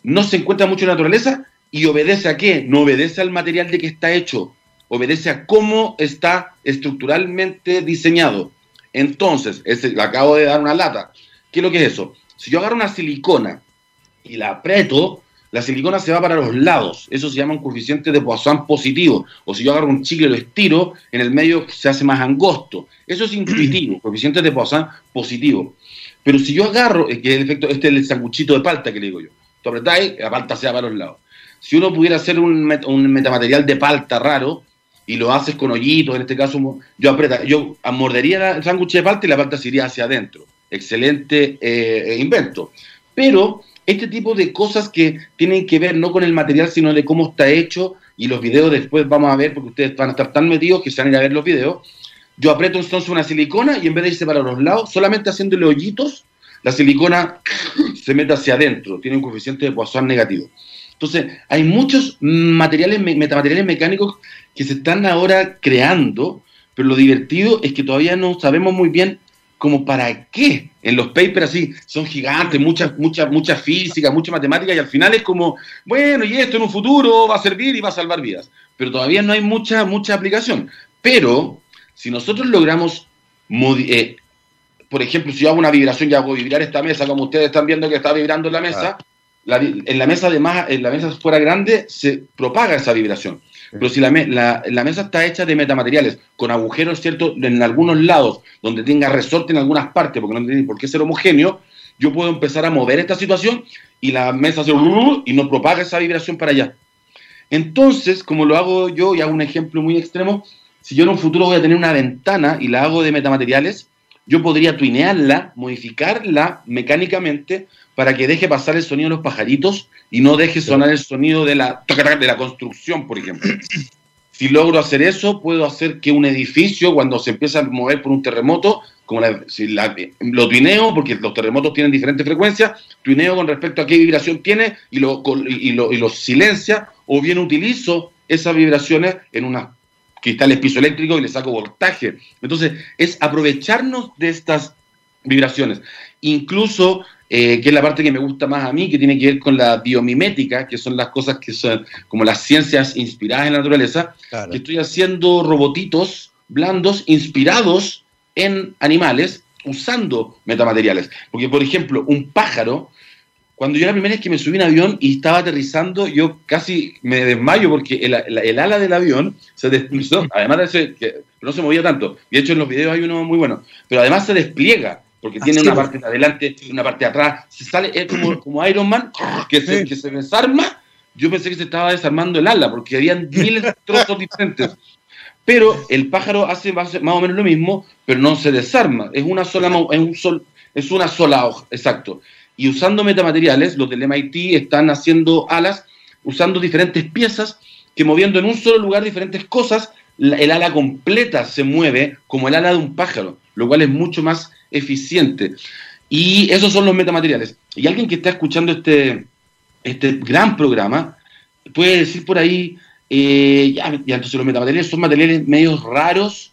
no se encuentra mucho en la naturaleza y obedece a qué? No obedece al material de que está hecho, obedece a cómo está estructuralmente diseñado. Entonces, ese, acabo de dar una lata. ¿Qué es lo que es eso? Si yo agarro una silicona y la aprieto, la silicona se va para los lados. Eso se llama un coeficiente de Poisson positivo. O si yo agarro un chicle y lo estiro, en el medio se hace más angosto. Eso es intuitivo, *clears throat* coeficiente de Poisson positivo. Pero si yo agarro, que el efecto, este es el sanguchito de palta que le digo yo. Tú apretáis, la palta se va para los lados. Si uno pudiera hacer un, un metamaterial de palta raro, y lo haces con hoyitos, en este caso yo aprieta, yo mordería el sándwich de palta y la palta se iría hacia adentro. Excelente eh, invento. Pero este tipo de cosas que tienen que ver no con el material, sino de cómo está hecho, y los videos después vamos a ver, porque ustedes van a estar tan metidos que se van a ir a ver los videos. Yo aprieto entonces una silicona y en vez de irse para los lados, solamente haciéndole hoyitos, la silicona *coughs* se mete hacia adentro, tiene un coeficiente de Poisson negativo. Entonces, hay muchos materiales, metamateriales mecánicos que se están ahora creando, pero lo divertido es que todavía no sabemos muy bien como para qué. En los papers así son gigantes, mucha, mucha, mucha física, mucha matemática, y al final es como, bueno, y esto en un futuro va a servir y va a salvar vidas. Pero todavía no hay mucha, mucha aplicación. Pero si nosotros logramos, eh, por ejemplo, si yo hago una vibración y hago vibrar esta mesa, como ustedes están viendo que está vibrando en la mesa, en la mesa de más, en la mesa fuera grande se propaga esa vibración. Pero si la, la, mesa está hecha de metamateriales, con agujeros, ¿cierto?, en algunos lados, donde tenga resorte en algunas partes, porque no tiene por qué ser homogéneo, yo puedo empezar a mover esta situación y la mesa se... y no propaga esa vibración para allá. Entonces, como lo hago yo, y hago un ejemplo muy extremo, si yo en un futuro voy a tener una ventana y la hago de metamateriales, yo podría tuinearla, modificarla mecánicamente para que deje pasar el sonido de los pajaritos y no deje sonar el sonido de la, de la construcción, por ejemplo. *clears throat* Si logro hacer eso, puedo hacer que un edificio, cuando se empieza a mover por un terremoto, como si lo tuineo, porque los terremotos tienen diferentes frecuencias, tuineo con respecto a qué vibración tiene y lo, y lo, y lo silencia, o bien utilizo esas vibraciones en unos cristales pisoeléctricos y le saco voltaje. Entonces, es aprovecharnos de estas vibraciones. Incluso eh, que es la parte que me gusta más a mí, que tiene que ver con la biomimética, que son las cosas que son como las ciencias inspiradas en la naturaleza, que estoy haciendo robotitos blandos inspirados en animales usando metamateriales. Porque, por ejemplo, un pájaro, cuando yo la primera vez que me subí en avión y estaba aterrizando, yo casi me desmayo porque el, ala del avión se desplazó, además de que no se movía tanto, y de hecho en los videos hay uno muy bueno, pero además se despliega porque tiene una parte de adelante y una parte de atrás. Se sale, es como, *clears throat* como Iron Man, que se, que se desarma. Yo pensé que se estaba desarmando el ala, porque habían miles *laughs* de trozos diferentes. Pero el pájaro hace más, o menos lo mismo, pero no se desarma. Es una sola, es un sol, es una sola hoja, exacto. Y usando metamateriales, los del MIT están haciendo alas usando diferentes piezas que moviendo en un solo lugar diferentes cosas, el ala completa se mueve como el ala de un pájaro, lo cual es mucho más eficiente. Y esos son los metamateriales. Y alguien que está escuchando este, este gran programa puede decir por ahí, eh, ya, entonces los metamateriales son materiales medios raros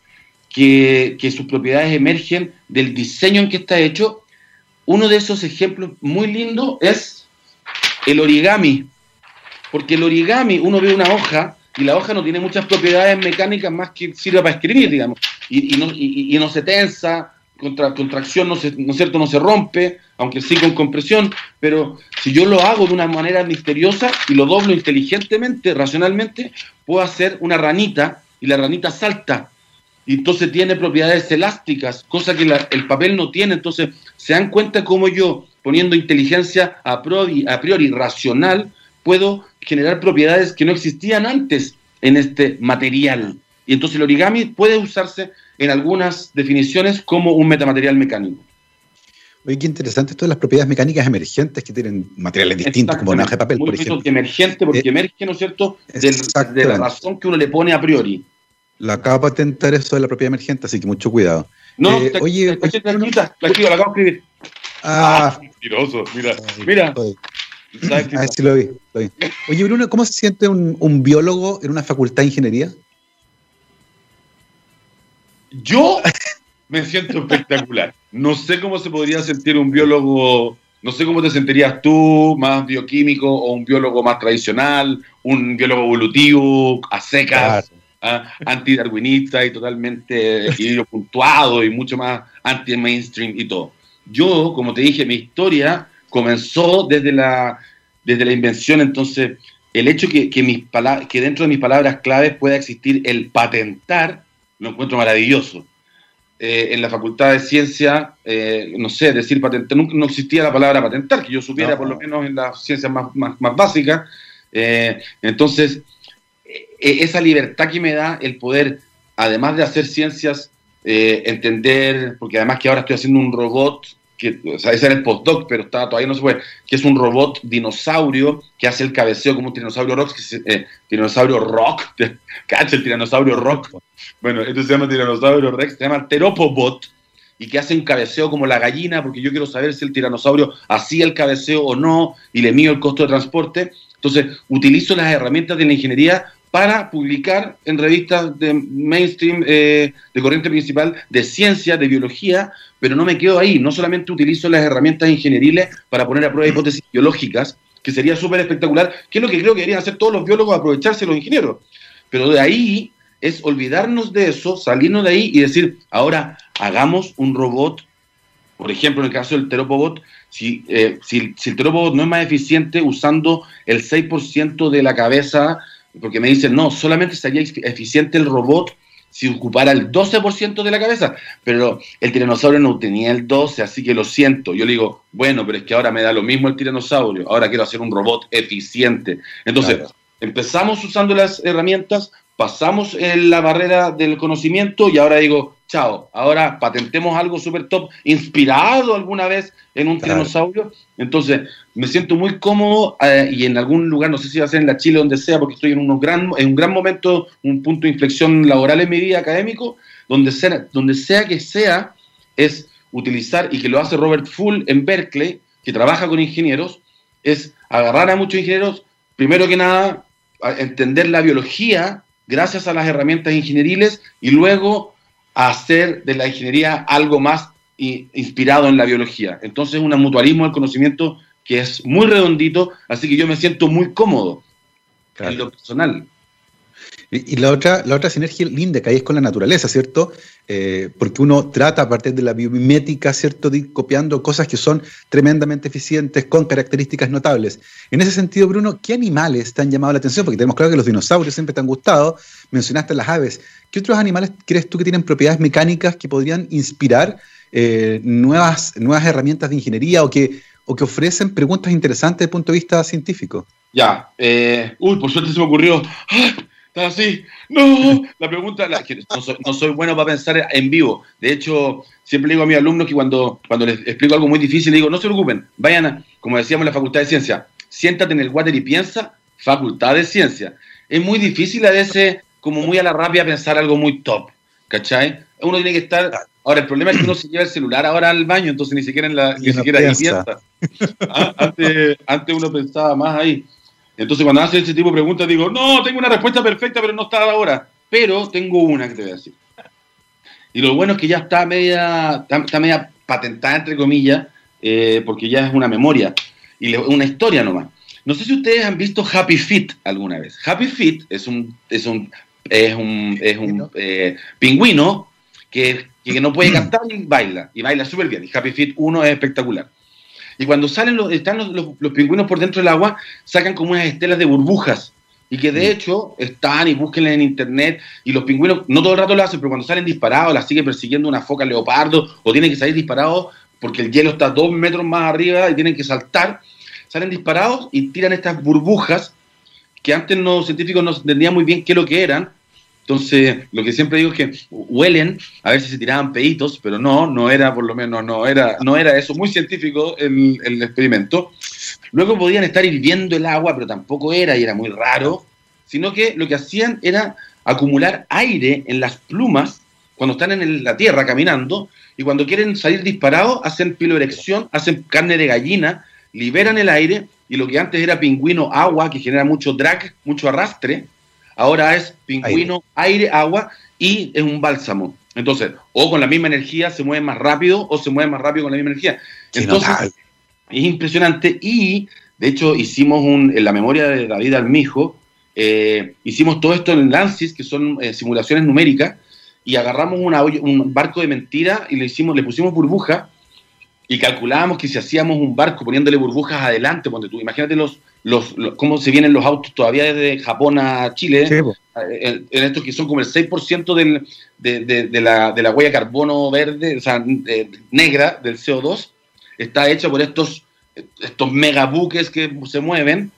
que, que sus propiedades emergen del diseño en que está hecho. Uno de esos ejemplos muy lindo es el origami. Porque el origami, uno ve una hoja y la hoja no tiene muchas propiedades mecánicas más que sirve para escribir, digamos, y, no, y, no, se tensa, contra contracción no, se, ¿no cierto? no se rompe, aunque sí con compresión, pero si yo lo hago de una manera misteriosa y lo doblo inteligentemente, racionalmente, puedo hacer una ranita y la ranita salta. Y entonces tiene propiedades elásticas, cosa que el papel no tiene. Entonces, se dan cuenta cómo yo, poniendo inteligencia a priori, a priori racional, puedo generar propiedades que no existían antes en este material. Y entonces el origami puede usarse en algunas definiciones como un metamaterial mecánico. Oye, qué interesante esto de las propiedades mecánicas emergentes que tienen materiales distintos, como una hoja de papel, por ejemplo. emergente porque eh, emerge, ¿no es cierto?, de la razón que uno le pone a priori. La acabo de patentar eso de la propiedad emergente, así que mucho cuidado. No, eh, oye, la escribo, la acabo de escribir. Ah, ah mentiroso, mira, mira. ¿Sabes ah, sí lo vi, Oye, Bruno, ¿cómo se siente un, biólogo en una facultad de ingeniería? Yo me siento espectacular. No sé cómo se podría sentir un biólogo, no sé cómo te sentirías tú, más bioquímico o un biólogo más tradicional, un biólogo evolutivo, a secas, ¿ah? antidarwinista y totalmente puntuado y mucho más anti-mainstream y todo. Yo, como te dije, mi historia comenzó desde la, desde la invención, entonces el hecho que, que, mis que dentro de mis palabras claves pueda existir el patentar, lo encuentro maravilloso. Eh, en la Facultad de Ciencia, eh, no sé, decir patentar, no, existía la palabra patentar, que yo supiera por lo menos en las ciencias más, más, más básicas. Eh, entonces, esa libertad que me da el poder, además de hacer ciencias, entender, porque además que ahora estoy haciendo un robot que, o sea, ese era el postdoc, pero está, todavía no se puede, que es un robot dinosaurio que hace el cabeceo como un tiranosaurio rock, que eh, tiranosaurio rock, *laughs* cacha el tiranosaurio rock. Bueno, esto se llama tiranosaurio rex, se llama teropobot, y que hace un cabeceo como la gallina, porque yo quiero saber si el tiranosaurio hacía el cabeceo o no, y le mido el costo de transporte. Entonces, utilizo las herramientas de la ingeniería para publicar en revistas de mainstream, eh, de corriente principal, de ciencia, de biología, pero no me quedo ahí. No solamente utilizo las herramientas ingenieriles para poner a prueba hipótesis biológicas, que sería súper espectacular, que es lo que creo que deberían hacer todos los biólogos, aprovecharse los ingenieros. Pero de ahí es olvidarnos de eso, salirnos de ahí y decir, ahora hagamos un robot, por ejemplo, en el caso del teropobot, si, eh, si, si el teropobot no es más eficiente usando el 6% de la cabeza porque me dicen, no, solamente sería eficiente el robot si ocupara el 12% de la cabeza, pero el tiranosaurio no tenía el 12, así que lo siento. Yo le digo, bueno, pero es que ahora me da lo mismo el tiranosaurio, ahora quiero hacer un robot eficiente. Entonces, empezamos usando las herramientas, pasamos en la barrera del conocimiento y ahora digo, chao, ahora patentemos algo súper top, inspirado alguna vez en un tiranosaurio. Entonces, me siento muy cómodo eh, y en algún lugar, no sé si va a ser en la Chile, donde sea, porque estoy en, unos gran, en un gran momento, un punto de inflexión laboral en mi vida académico, donde sea, donde sea que sea, es utilizar, y que lo hace Robert Full en Berkeley, que trabaja con ingenieros, es agarrar a muchos ingenieros, primero que nada, entender la biología gracias a las herramientas ingenieriles y luego hacer de la ingeniería algo más inspirado en la biología. Entonces, un mutualismo del conocimiento que es muy redondito, así que yo me siento muy cómodo en lo personal. Y, la, otra, la otra sinergia linda que hay es con la naturaleza, ¿cierto? Eh, porque uno trata a partir de la biomimética, ¿cierto?, de ir copiando cosas que son tremendamente eficientes, con características notables. En ese sentido, Bruno, ¿qué animales te han llamado la atención? Porque tenemos claro que los dinosaurios siempre te han gustado, mencionaste las aves. ¿Qué otros animales crees tú que tienen propiedades mecánicas que podrían inspirar eh, nuevas, nuevas herramientas de ingeniería o que, o que ofrecen preguntas interesantes desde el punto de vista científico? Ya, eh, uy, por suerte se me ocurrió. ¡Ah! Está así, no, la pregunta, no, soy, bueno para pensar en vivo. De hecho, siempre le digo a mis alumnos que cuando, cuando les explico algo muy difícil, les digo, no se preocupen, vayan, a, como decíamos en la Facultad de Ciencia, siéntate en el water y piensa, Facultad de Ciencia. Es muy difícil a veces, como muy a la rápida, pensar algo muy top, ¿cachai? Uno tiene que estar... Ahora, el problema es que uno se lleva el celular ahora al baño, entonces ni siquiera, en la, ni siquiera piensa. Ah, antes, antes uno pensaba más ahí. Entonces, cuando hace ese tipo de preguntas, digo, no, tengo una respuesta perfecta, pero no está ahora. Pero tengo una que te voy a decir. Y lo bueno es que ya está media, está, media patentada, entre comillas, eh, porque ya es una memoria y una historia nomás. No sé si ustedes han visto Happy Feet alguna vez. Happy Feet es un, es un, es un, es un eh, pingüino que, que, no puede cantar y baila. Y baila súper bien. Y Happy Feet 1 es espectacular. Y cuando salen los, están los, pingüinos por dentro del agua, sacan como unas estelas de burbujas. Y que de mm. hecho están y búsquenlas en internet. Y los pingüinos no todo el rato lo hacen, pero cuando salen disparados, las sigue persiguiendo una foca leopardo o tienen que salir disparados porque el hielo está dos metros más arriba y tienen que saltar. Salen disparados y tiran estas burbujas que antes los científicos no entendían muy bien qué es lo que eran entonces, lo que siempre digo es que huelen, a ver si se tiraban peditos, pero no, no era por lo menos, no era, no era eso, muy científico el, el experimento. Luego podían estar hirviendo el agua, pero tampoco era, y era muy raro, sino que lo que hacían era acumular aire en las plumas cuando están en la tierra caminando, y cuando quieren salir disparados, hacen piloerección, hacen carne de gallina, liberan el aire y lo que antes era pingüino agua, que genera mucho drag, mucho arrastre, ahora es pingüino aire, agua y es un bálsamo. Entonces, o con la misma energía se mueve más rápido o se mueve más rápido con la misma energía. Entonces, es impresionante y de hecho hicimos un, en la memoria de David Almijo, eh, hicimos todo esto en Lancis, que son eh, simulaciones numéricas, y agarramos un barco de mentira y le, hicimos, le pusimos burbuja y calculábamos que si hacíamos un barco poniéndole burbujas adelante, ponte tú, imagínate los, los, cómo se vienen los autos todavía desde Japón a Chile, eh, en, estos que son como el 6% del, de, la, de la huella de carbono verde, o sea, negra del CO2, está hecha por estos, estos megabuques que se mueven.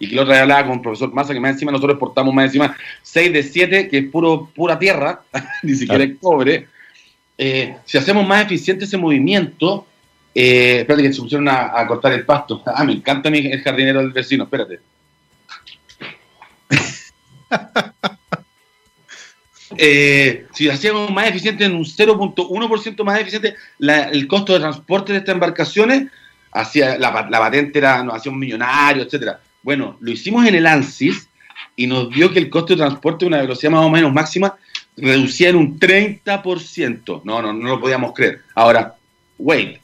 Y que la otra vez hablaba con el profesor Massa, que más encima nosotros exportamos más encima 6 de 7, que es puro, pura tierra, *laughs* ni siquiera es cobre. Eh, si hacemos más eficiente ese movimiento, eh, espérate que se pusieron a, cortar el pasto. *laughs* Ah, me encanta el jardinero del vecino, espérate. *laughs* Eh, si hacemos más eficiente en un 0.1% más eficiente el costo de transporte de estas embarcaciones, hacia la, la patente era, nos hacía un millonario, etcétera. Bueno, lo hicimos en el ANSYS y nos dio que el costo de transporte a una velocidad más o menos máxima reducía en un 30%. No, no, no lo podíamos creer. Ahora, wait,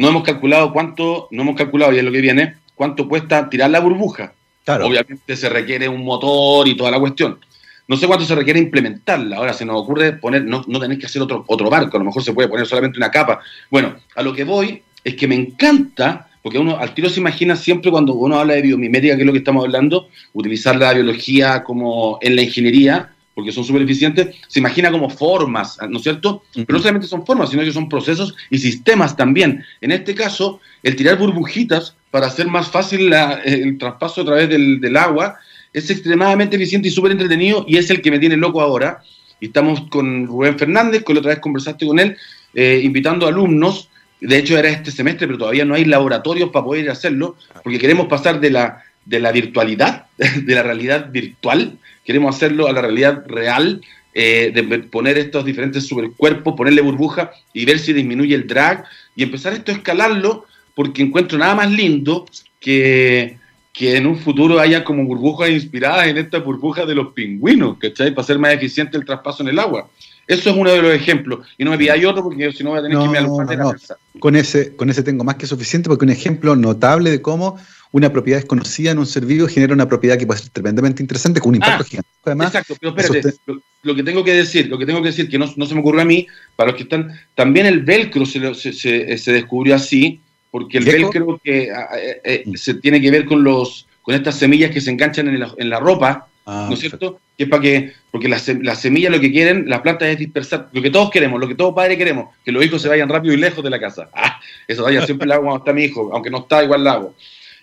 no hemos calculado cuánto, no hemos calculado, y es lo que viene, cuánto cuesta tirar la burbuja. Claro. Obviamente se requiere un motor y toda la cuestión. No sé cuánto se requiere implementarla. Ahora se nos ocurre poner, no, no tenéis que hacer otro, otro barco, a lo mejor se puede poner solamente una capa. Bueno, a lo que voy es que me encanta porque uno al tiro se imagina siempre cuando uno habla de biomimética, que es lo que estamos hablando, utilizar la biología como en la ingeniería, porque son súper eficientes, se imagina como formas, ¿no es cierto? Pero no solamente son formas, sino que son procesos y sistemas también. En este caso, el tirar burbujitas para hacer más fácil el traspaso a través del, agua es extremadamente eficiente y súper entretenido y es el que me tiene loco ahora. Y estamos con Rubén Fernández, que la otra vez conversaste con él, eh, invitando alumnos de hecho, era este semestre, pero todavía no hay laboratorios para poder hacerlo, porque queremos pasar de la, de la virtualidad, *laughs* de la realidad virtual, queremos hacerlo a la realidad real, eh, de poner estos diferentes supercuerpos, ponerle burbuja y ver si disminuye el drag y empezar esto a escalarlo, porque encuentro nada más lindo que, que en un futuro haya como burbujas inspiradas en estas burbujas de los pingüinos, ¿cachai? Para ser más eficiente el traspaso en el agua. Eso es uno de los ejemplos. Y no me pidáis otro porque si no voy a tener que irme a de la casa. Con ese, con ese tengo más que suficiente porque un ejemplo notable de cómo una propiedad desconocida en un ser vivo genera una propiedad que puede ser tremendamente interesante con un impacto ah, gigante. Además, exacto, pero espérate, lo, que tengo que decir, lo que tengo que decir, que no, se me ocurrió a mí, para los que están, también el velcro se, se, se, descubrió así, porque el velcro que eh, eh, mm. se tiene que ver con los con estas semillas que se enganchan en la, en la ropa, Ah, ¿No es cierto? Que es para que, porque las, semillas lo que quieren, las plantas es dispersar, lo que todos queremos, lo que todos padres queremos, que los hijos se vayan rápido y lejos de la casa. *laughs* Ah, eso vaya siempre el agua cuando está mi hijo, aunque no está igual el agua.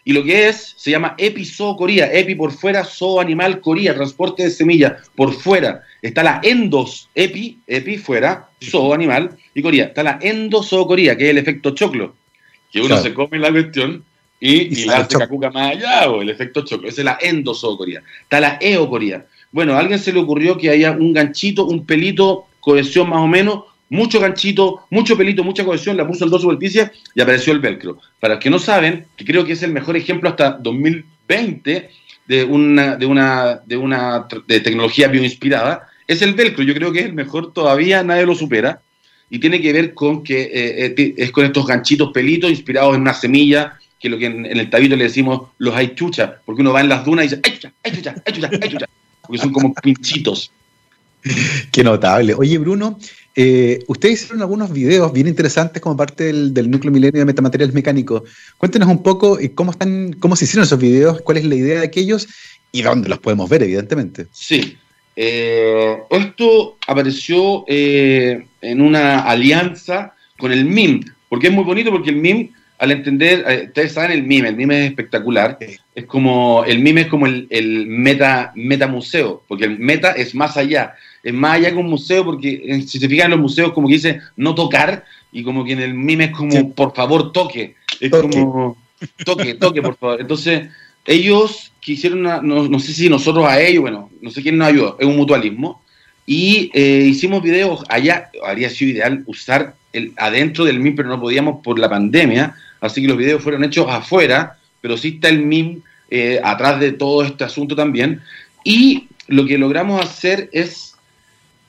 Y lo que es, se llama episocoría, epi por fuera, zoo animal, coría, transporte de semillas por fuera. Está la endos, epi, epi fuera, zoo animal y coría. Está la endosoocoría, que es el efecto choclo, que uno se come la cuestión y, y, la hace cacuca más allá, o el efecto choque. Esa es la endosoocoría. Está la eocoría. Bueno, a alguien se le ocurrió que haya un ganchito, un pelito, cohesión más o menos, mucho ganchito, mucho pelito, mucha cohesión, la puso en dos superficies y apareció el velcro. Para los que no saben, que creo que es el mejor ejemplo hasta 2020 de una, de una, de una de tecnología bioinspirada, es el velcro. Yo creo que es el mejor todavía, nadie lo supera. Y tiene que ver con que eh, eh, es con estos ganchitos pelitos inspirados en una semilla que lo que en, el tabito le decimos los hay chucha, porque uno va en las dunas y dice, ay chucha, ay chucha, ay chucha, chucha, porque son como pinchitos. *laughs* Qué notable. Oye, Bruno, eh, ustedes hicieron algunos videos bien interesantes como parte del, núcleo milenio de metamateriales mecánicos. Cuéntenos un poco eh, cómo están, cómo se hicieron esos videos, cuál es la idea de aquellos y dónde los podemos ver, evidentemente. Sí. Eh, esto apareció en una alianza con el MIM, porque es muy bonito, porque el MIM al entender, eh, ustedes saben el mime, el mime es espectacular, es como, el mime es como el, el meta, meta museo, porque el meta es más allá, es más allá que un museo, porque eh, si se fijan en los museos como que dice no tocar, y como que en el mime es como por favor toque, es como toque, toque por favor. Entonces, ellos quisieron, no, no, sé si nosotros a ellos, bueno, no sé quién nos ayudó, es un mutualismo, y eh, hicimos videos allá, habría sido ideal usar el, adentro del MIM, pero no podíamos por la pandemia, así que los videos fueron hechos afuera, pero sí está el MIM eh, atrás de todo este asunto también. Y lo que logramos hacer es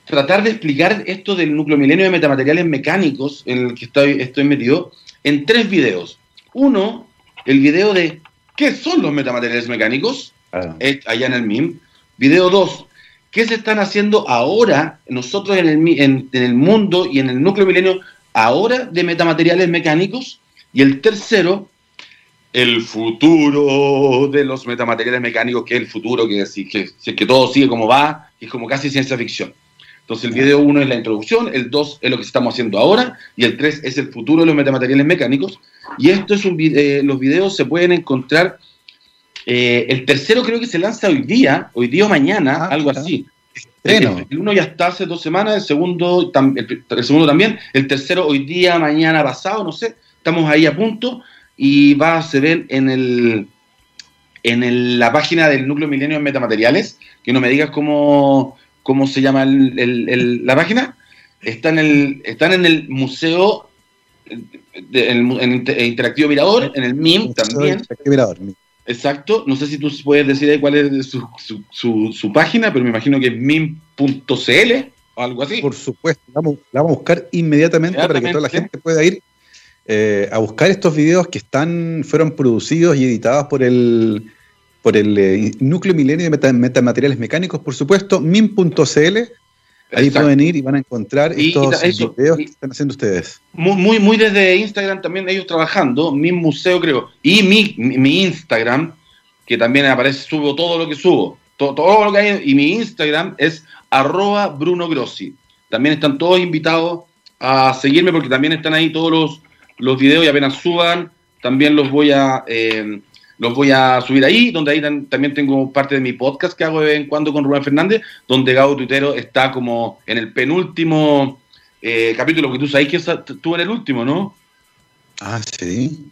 tratar de explicar esto del núcleo milenio de metamateriales mecánicos en el que estoy, estoy metido en tres videos. Uno, el video de ¿qué son los metamateriales mecánicos? Ah. allá en el MIM. Video dos, ¿qué se están haciendo ahora nosotros en el, en el mundo y en el núcleo milenio ahora de metamateriales mecánicos? Y el tercero, el futuro de los metamateriales mecánicos, que es el futuro, que, que, que todo sigue como va, es como casi ciencia ficción. Entonces el video 1 es la introducción, el 2 es lo que estamos haciendo ahora y el 3 es el futuro de los metamateriales mecánicos. Y esto es un eh, los videos se pueden encontrar, eh, el tercero creo que se lanza hoy día, hoy día o mañana, ah, algo así. El, uno ya está hace dos semanas, el segundo, el segundo también, el tercero hoy día, mañana, pasado, no sé, estamos ahí a punto y va a se ver en el en la página del núcleo milenio en metamateriales, que no me digas cómo, cómo se llama la página, está en el, están en el museo en, Interactivo Mirador, en el MIM también. Exacto, no sé si tú puedes decir ahí cuál es su, página, pero me imagino que es mim.cl o algo así. Por supuesto, la vamos, a buscar inmediatamente, para que toda la gente pueda ir eh, a buscar estos videos que están, fueron producidos y editados por el, por el eh, Núcleo Milenio de Metamateriales Mecánicos, por supuesto, min.cl. Ahí pueden ir y van a encontrar estos videos que están haciendo ustedes. Muy, muy, muy desde Instagram también ellos trabajando, mi museo creo, y mi, mi, Instagram, que también aparece, subo todo lo que subo, todo, todo, lo que hay, y mi Instagram es arroba Bruno Grossi. También están todos invitados a seguirme porque también están ahí todos los, los videos y apenas suban, también los voy a, eh, los voy a subir ahí, donde ahí también tengo parte de mi podcast que hago de vez en cuando con Rubén Fernández, donde Gabo Tuitero está como en el penúltimo eh, capítulo, que tú sabes que estuvo en el último, ¿no? Ah, sí.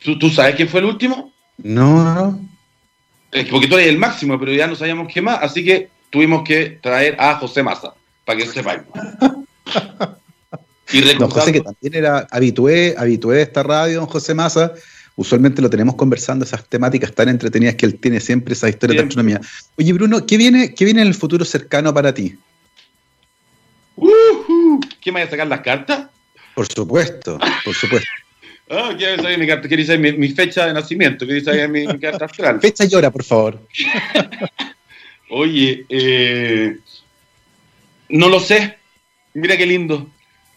¿Tú, sabes quién fue el último? No, no. Es porque tú eres el máximo, pero ya no sabíamos qué más, así que tuvimos que traer a José Massa, para que sepáis. *laughs* Y don José, que también era habitué, habitué de esta radio, don José Massa. Usualmente lo tenemos conversando, esas temáticas tan entretenidas que él tiene siempre, esa historia de astronomía. Oye, Bruno, ¿qué viene, qué viene en el futuro cercano para ti? ¿Quién me va a sacar las cartas? Por supuesto, por supuesto. *laughs* Ah, ¿quieres saber mi carta? ¿Quieres saber mi, fecha de nacimiento? ¿Quieres saber mi, carta astral? *laughs* Fecha y hora, por favor. *laughs* Oye, eh, no lo sé. Mira qué lindo.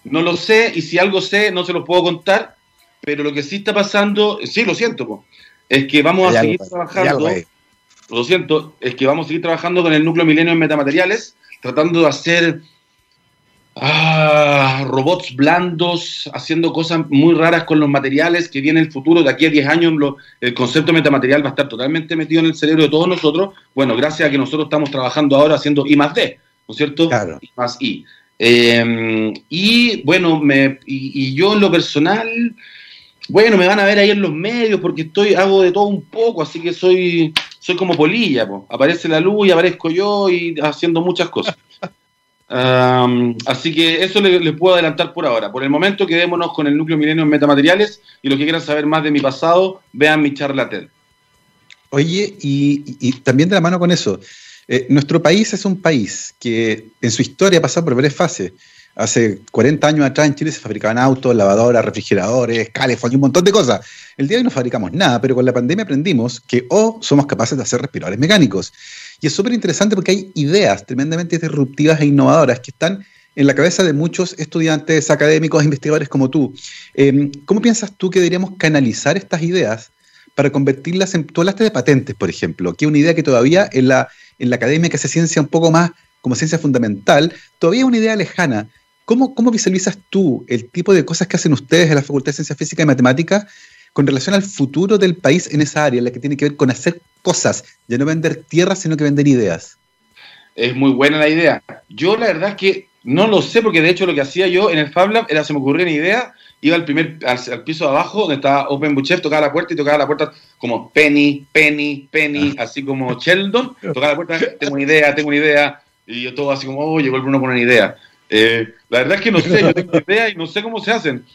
No lo sé y si algo sé no se lo puedo contar, pero lo que sí está pasando, sí, lo siento, es que vamos a seguir trabajando, lo siento, es que vamos a seguir trabajando con el núcleo milenio en metamateriales, tratando de hacer ah, robots blandos, haciendo cosas muy raras con los materiales, que viene el futuro, de aquí a 10 años el concepto metamaterial va a estar totalmente metido en el cerebro de todos nosotros, bueno, gracias a que nosotros estamos trabajando ahora haciendo I más D, ¿no es cierto? Claro. I más I. Em, y bueno, me, y, yo en lo personal, bueno, me van a ver ahí en los medios porque estoy, hago de todo un poco, así que soy, soy como polilla, aparece la luz y aparezco yo y haciendo muchas cosas. *laughs* así que eso les, puedo adelantar por ahora. Por el momento quedémonos con el núcleo milenio en metamateriales y los que quieran saber más de mi pasado, vean mi charla TED. Oye, y también de la mano con eso, eh, nuestro país es un país que en su historia ha pasado por varias fases. Hace 40 años atrás en Chile se fabricaban autos, lavadoras, refrigeradores, calefón y un montón de cosas. El día de hoy no fabricamos nada, pero con la pandemia aprendimos que o somos capaces de hacer respiradores mecánicos. Y es súper interesante porque hay ideas tremendamente disruptivas e innovadoras que están en la cabeza de muchos estudiantes, académicos, investigadores como tú. Em, ¿Cómo piensas tú que deberíamos canalizar estas ideas para convertirlas en... Tú hablaste de patentes, por ejemplo, que es una idea que todavía en la en la academia que hace ciencia un poco más como ciencia fundamental, todavía es una idea lejana. ¿Cómo, ¿Cómo visualizas tú el tipo de cosas que hacen ustedes en la Facultad de Ciencia Física y Matemáticas con relación al futuro del país en esa área, la que tiene que ver con hacer cosas, ya no vender tierras, sino que vender ideas? Es muy buena la idea. Yo la verdad es que no lo sé, porque de hecho lo que hacía yo en el Fab Lab era, se me ocurrió una idea, iba al primer, al, piso de abajo, donde estaba Open Butcher, tocaba la puerta y tocaba la puerta como Penny, Penny, Penny, ah. así como Sheldon, tocaba la puerta, tengo una idea, tengo una idea, Y yo todo así como, oh, llegó el Bruno con una idea. Eh, la verdad es que no sé, yo tengo *laughs* idea y no sé cómo se hacen.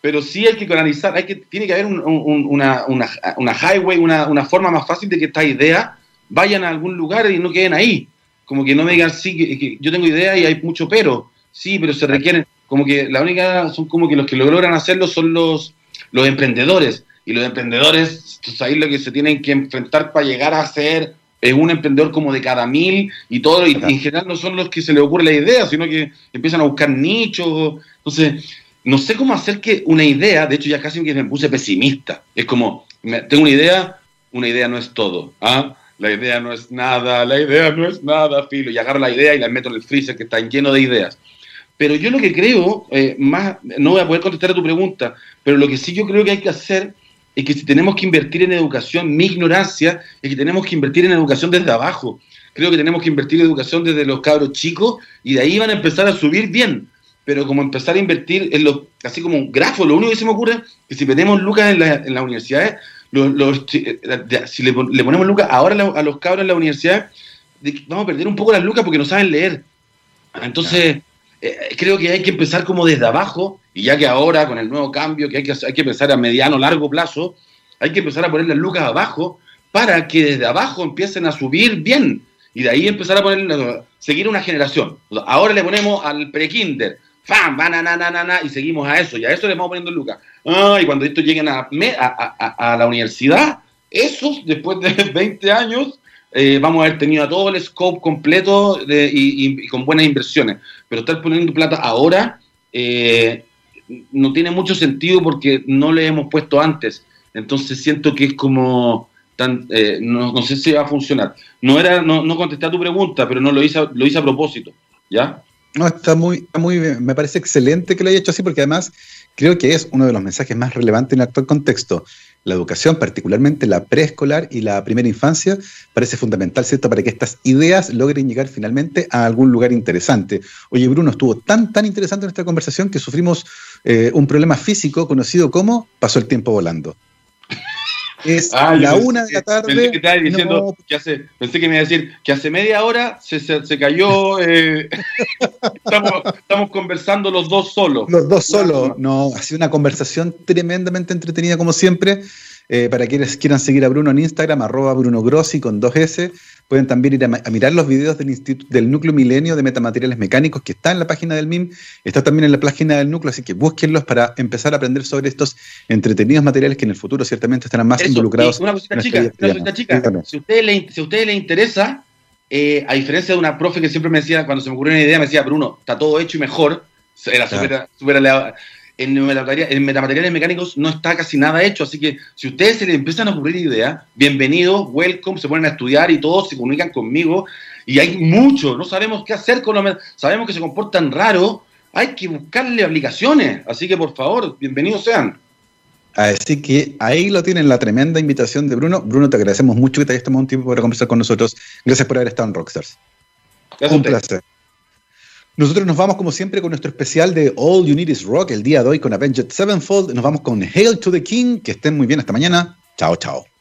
Pero sí hay que canalizar, hay que, tiene que haber una, una, una, highway, una, una forma más fácil de que estas ideas vayan a algún lugar y no queden ahí. Como que no me digan, sí, que, yo tengo idea y hay mucho pero. Sí, pero se requieren, como que la única, son como que los que lo logran hacerlo son los, los emprendedores. Y los emprendedores, sabes lo que se tienen que enfrentar para llegar a ser es un emprendedor como de cada mil y todo, y, en general no son los que se le ocurre la idea, sino que empiezan a buscar nichos. Entonces, no sé cómo hacer que una idea, de hecho ya casi me puse pesimista, es como, tengo una idea, una idea no es todo, ¿ah? La idea no es nada, la idea no es nada, filo, y agarro la idea y la meto en el freezer que está lleno de ideas. Pero yo lo que creo, eh, más, no voy a poder contestar a tu pregunta, pero lo que sí yo creo que hay que hacer es que si tenemos que invertir en educación, mi ignorancia es que tenemos que invertir en educación desde abajo. Creo que tenemos que invertir en educación desde los cabros chicos y de ahí van a empezar a subir bien. Pero como empezar a invertir en los, así como un grafo, lo único que se me ocurre es que si metemos lucas en, la, en las universidades, si le, ponemos lucas ahora a los cabros en la universidad, vamos a perder un poco las lucas porque no saben leer. Entonces, eh, creo que hay que empezar como desde abajo y ya que ahora, con el nuevo cambio, que hay que, hay que pensar a mediano, largo plazo, hay que empezar a poner las lucas abajo para que desde abajo empiecen a subir bien. Y de ahí empezar a poner, seguir una generación. Ahora le ponemos al pre-kinder, ¡fam! na, y seguimos a eso. Y a eso le vamos poniendo lucas. Ah, y cuando estos lleguen a, la universidad, esos, después de *laughs* 20 años, eh, vamos a haber tenido a todo el scope completo y, y, con buenas inversiones. Pero estar poniendo plata ahora eh, no tiene mucho sentido porque no le hemos puesto antes. Entonces siento que es como, tan, eh, no, sé si va a funcionar. No era, no, no contesté a tu pregunta, pero no lo hice, lo hice a propósito, ¿ya? No, está muy, muy bien. Me parece excelente que lo haya hecho así porque además creo que es uno de los mensajes más relevantes en el actual contexto. La educación, particularmente la preescolar y la primera infancia, parece fundamental, ¿cierto?, para que estas ideas logren llegar finalmente a algún lugar interesante. Oye, Bruno, estuvo tan, tan interesante nuestra conversación que sufrimos eh, un problema físico conocido como pasó el tiempo volando. Es ah, la una de la tarde. Pensé que, estaba diciendo que hace, pensé que me iba a decir que hace media hora se, se, cayó. Eh, *laughs* estamos, estamos, conversando los dos solos. Los dos solos. No, ha sido una conversación tremendamente entretenida, como siempre. Eh, para quienes quieran seguir a Bruno en Instagram, arroba Bruno Grossi con dos S. Pueden también ir a, mirar los videos del, del Núcleo Milenio de Metamateriales Mecánicos que está en la página del MIM, está también en la página del núcleo, así que búsquenlos para empezar a aprender sobre estos entretenidos materiales que en el futuro ciertamente estarán más involucrados. una cosita chica, una cosita chica. Si a ustedes le, si a ustedes les interesa, eh, a diferencia de una profe que siempre me decía, cuando se me ocurrió una idea, me decía, Bruno, está todo hecho y mejor, era súper en, metamateriales mecánicos no está casi nada hecho, así que si ustedes se les empiezan a ocurrir ideas, bienvenidos, welcome, se ponen a estudiar y todos se comunican conmigo. Y hay mucho, no sabemos qué hacer con los sabemos que se comportan raro, hay que buscarle aplicaciones, así que por favor, bienvenidos sean. Así que ahí lo tienen la tremenda invitación de Bruno. Bruno, te agradecemos mucho que te hayas tomado un tiempo para conversar con nosotros. Gracias por haber estado en Rockstars. un placer. Nosotros nos vamos como siempre con nuestro especial de All You Need Is Rock el día de hoy con Avenged Sevenfold. Nos vamos con Hail to the King. Que estén muy bien. Hasta mañana. Chao, chao.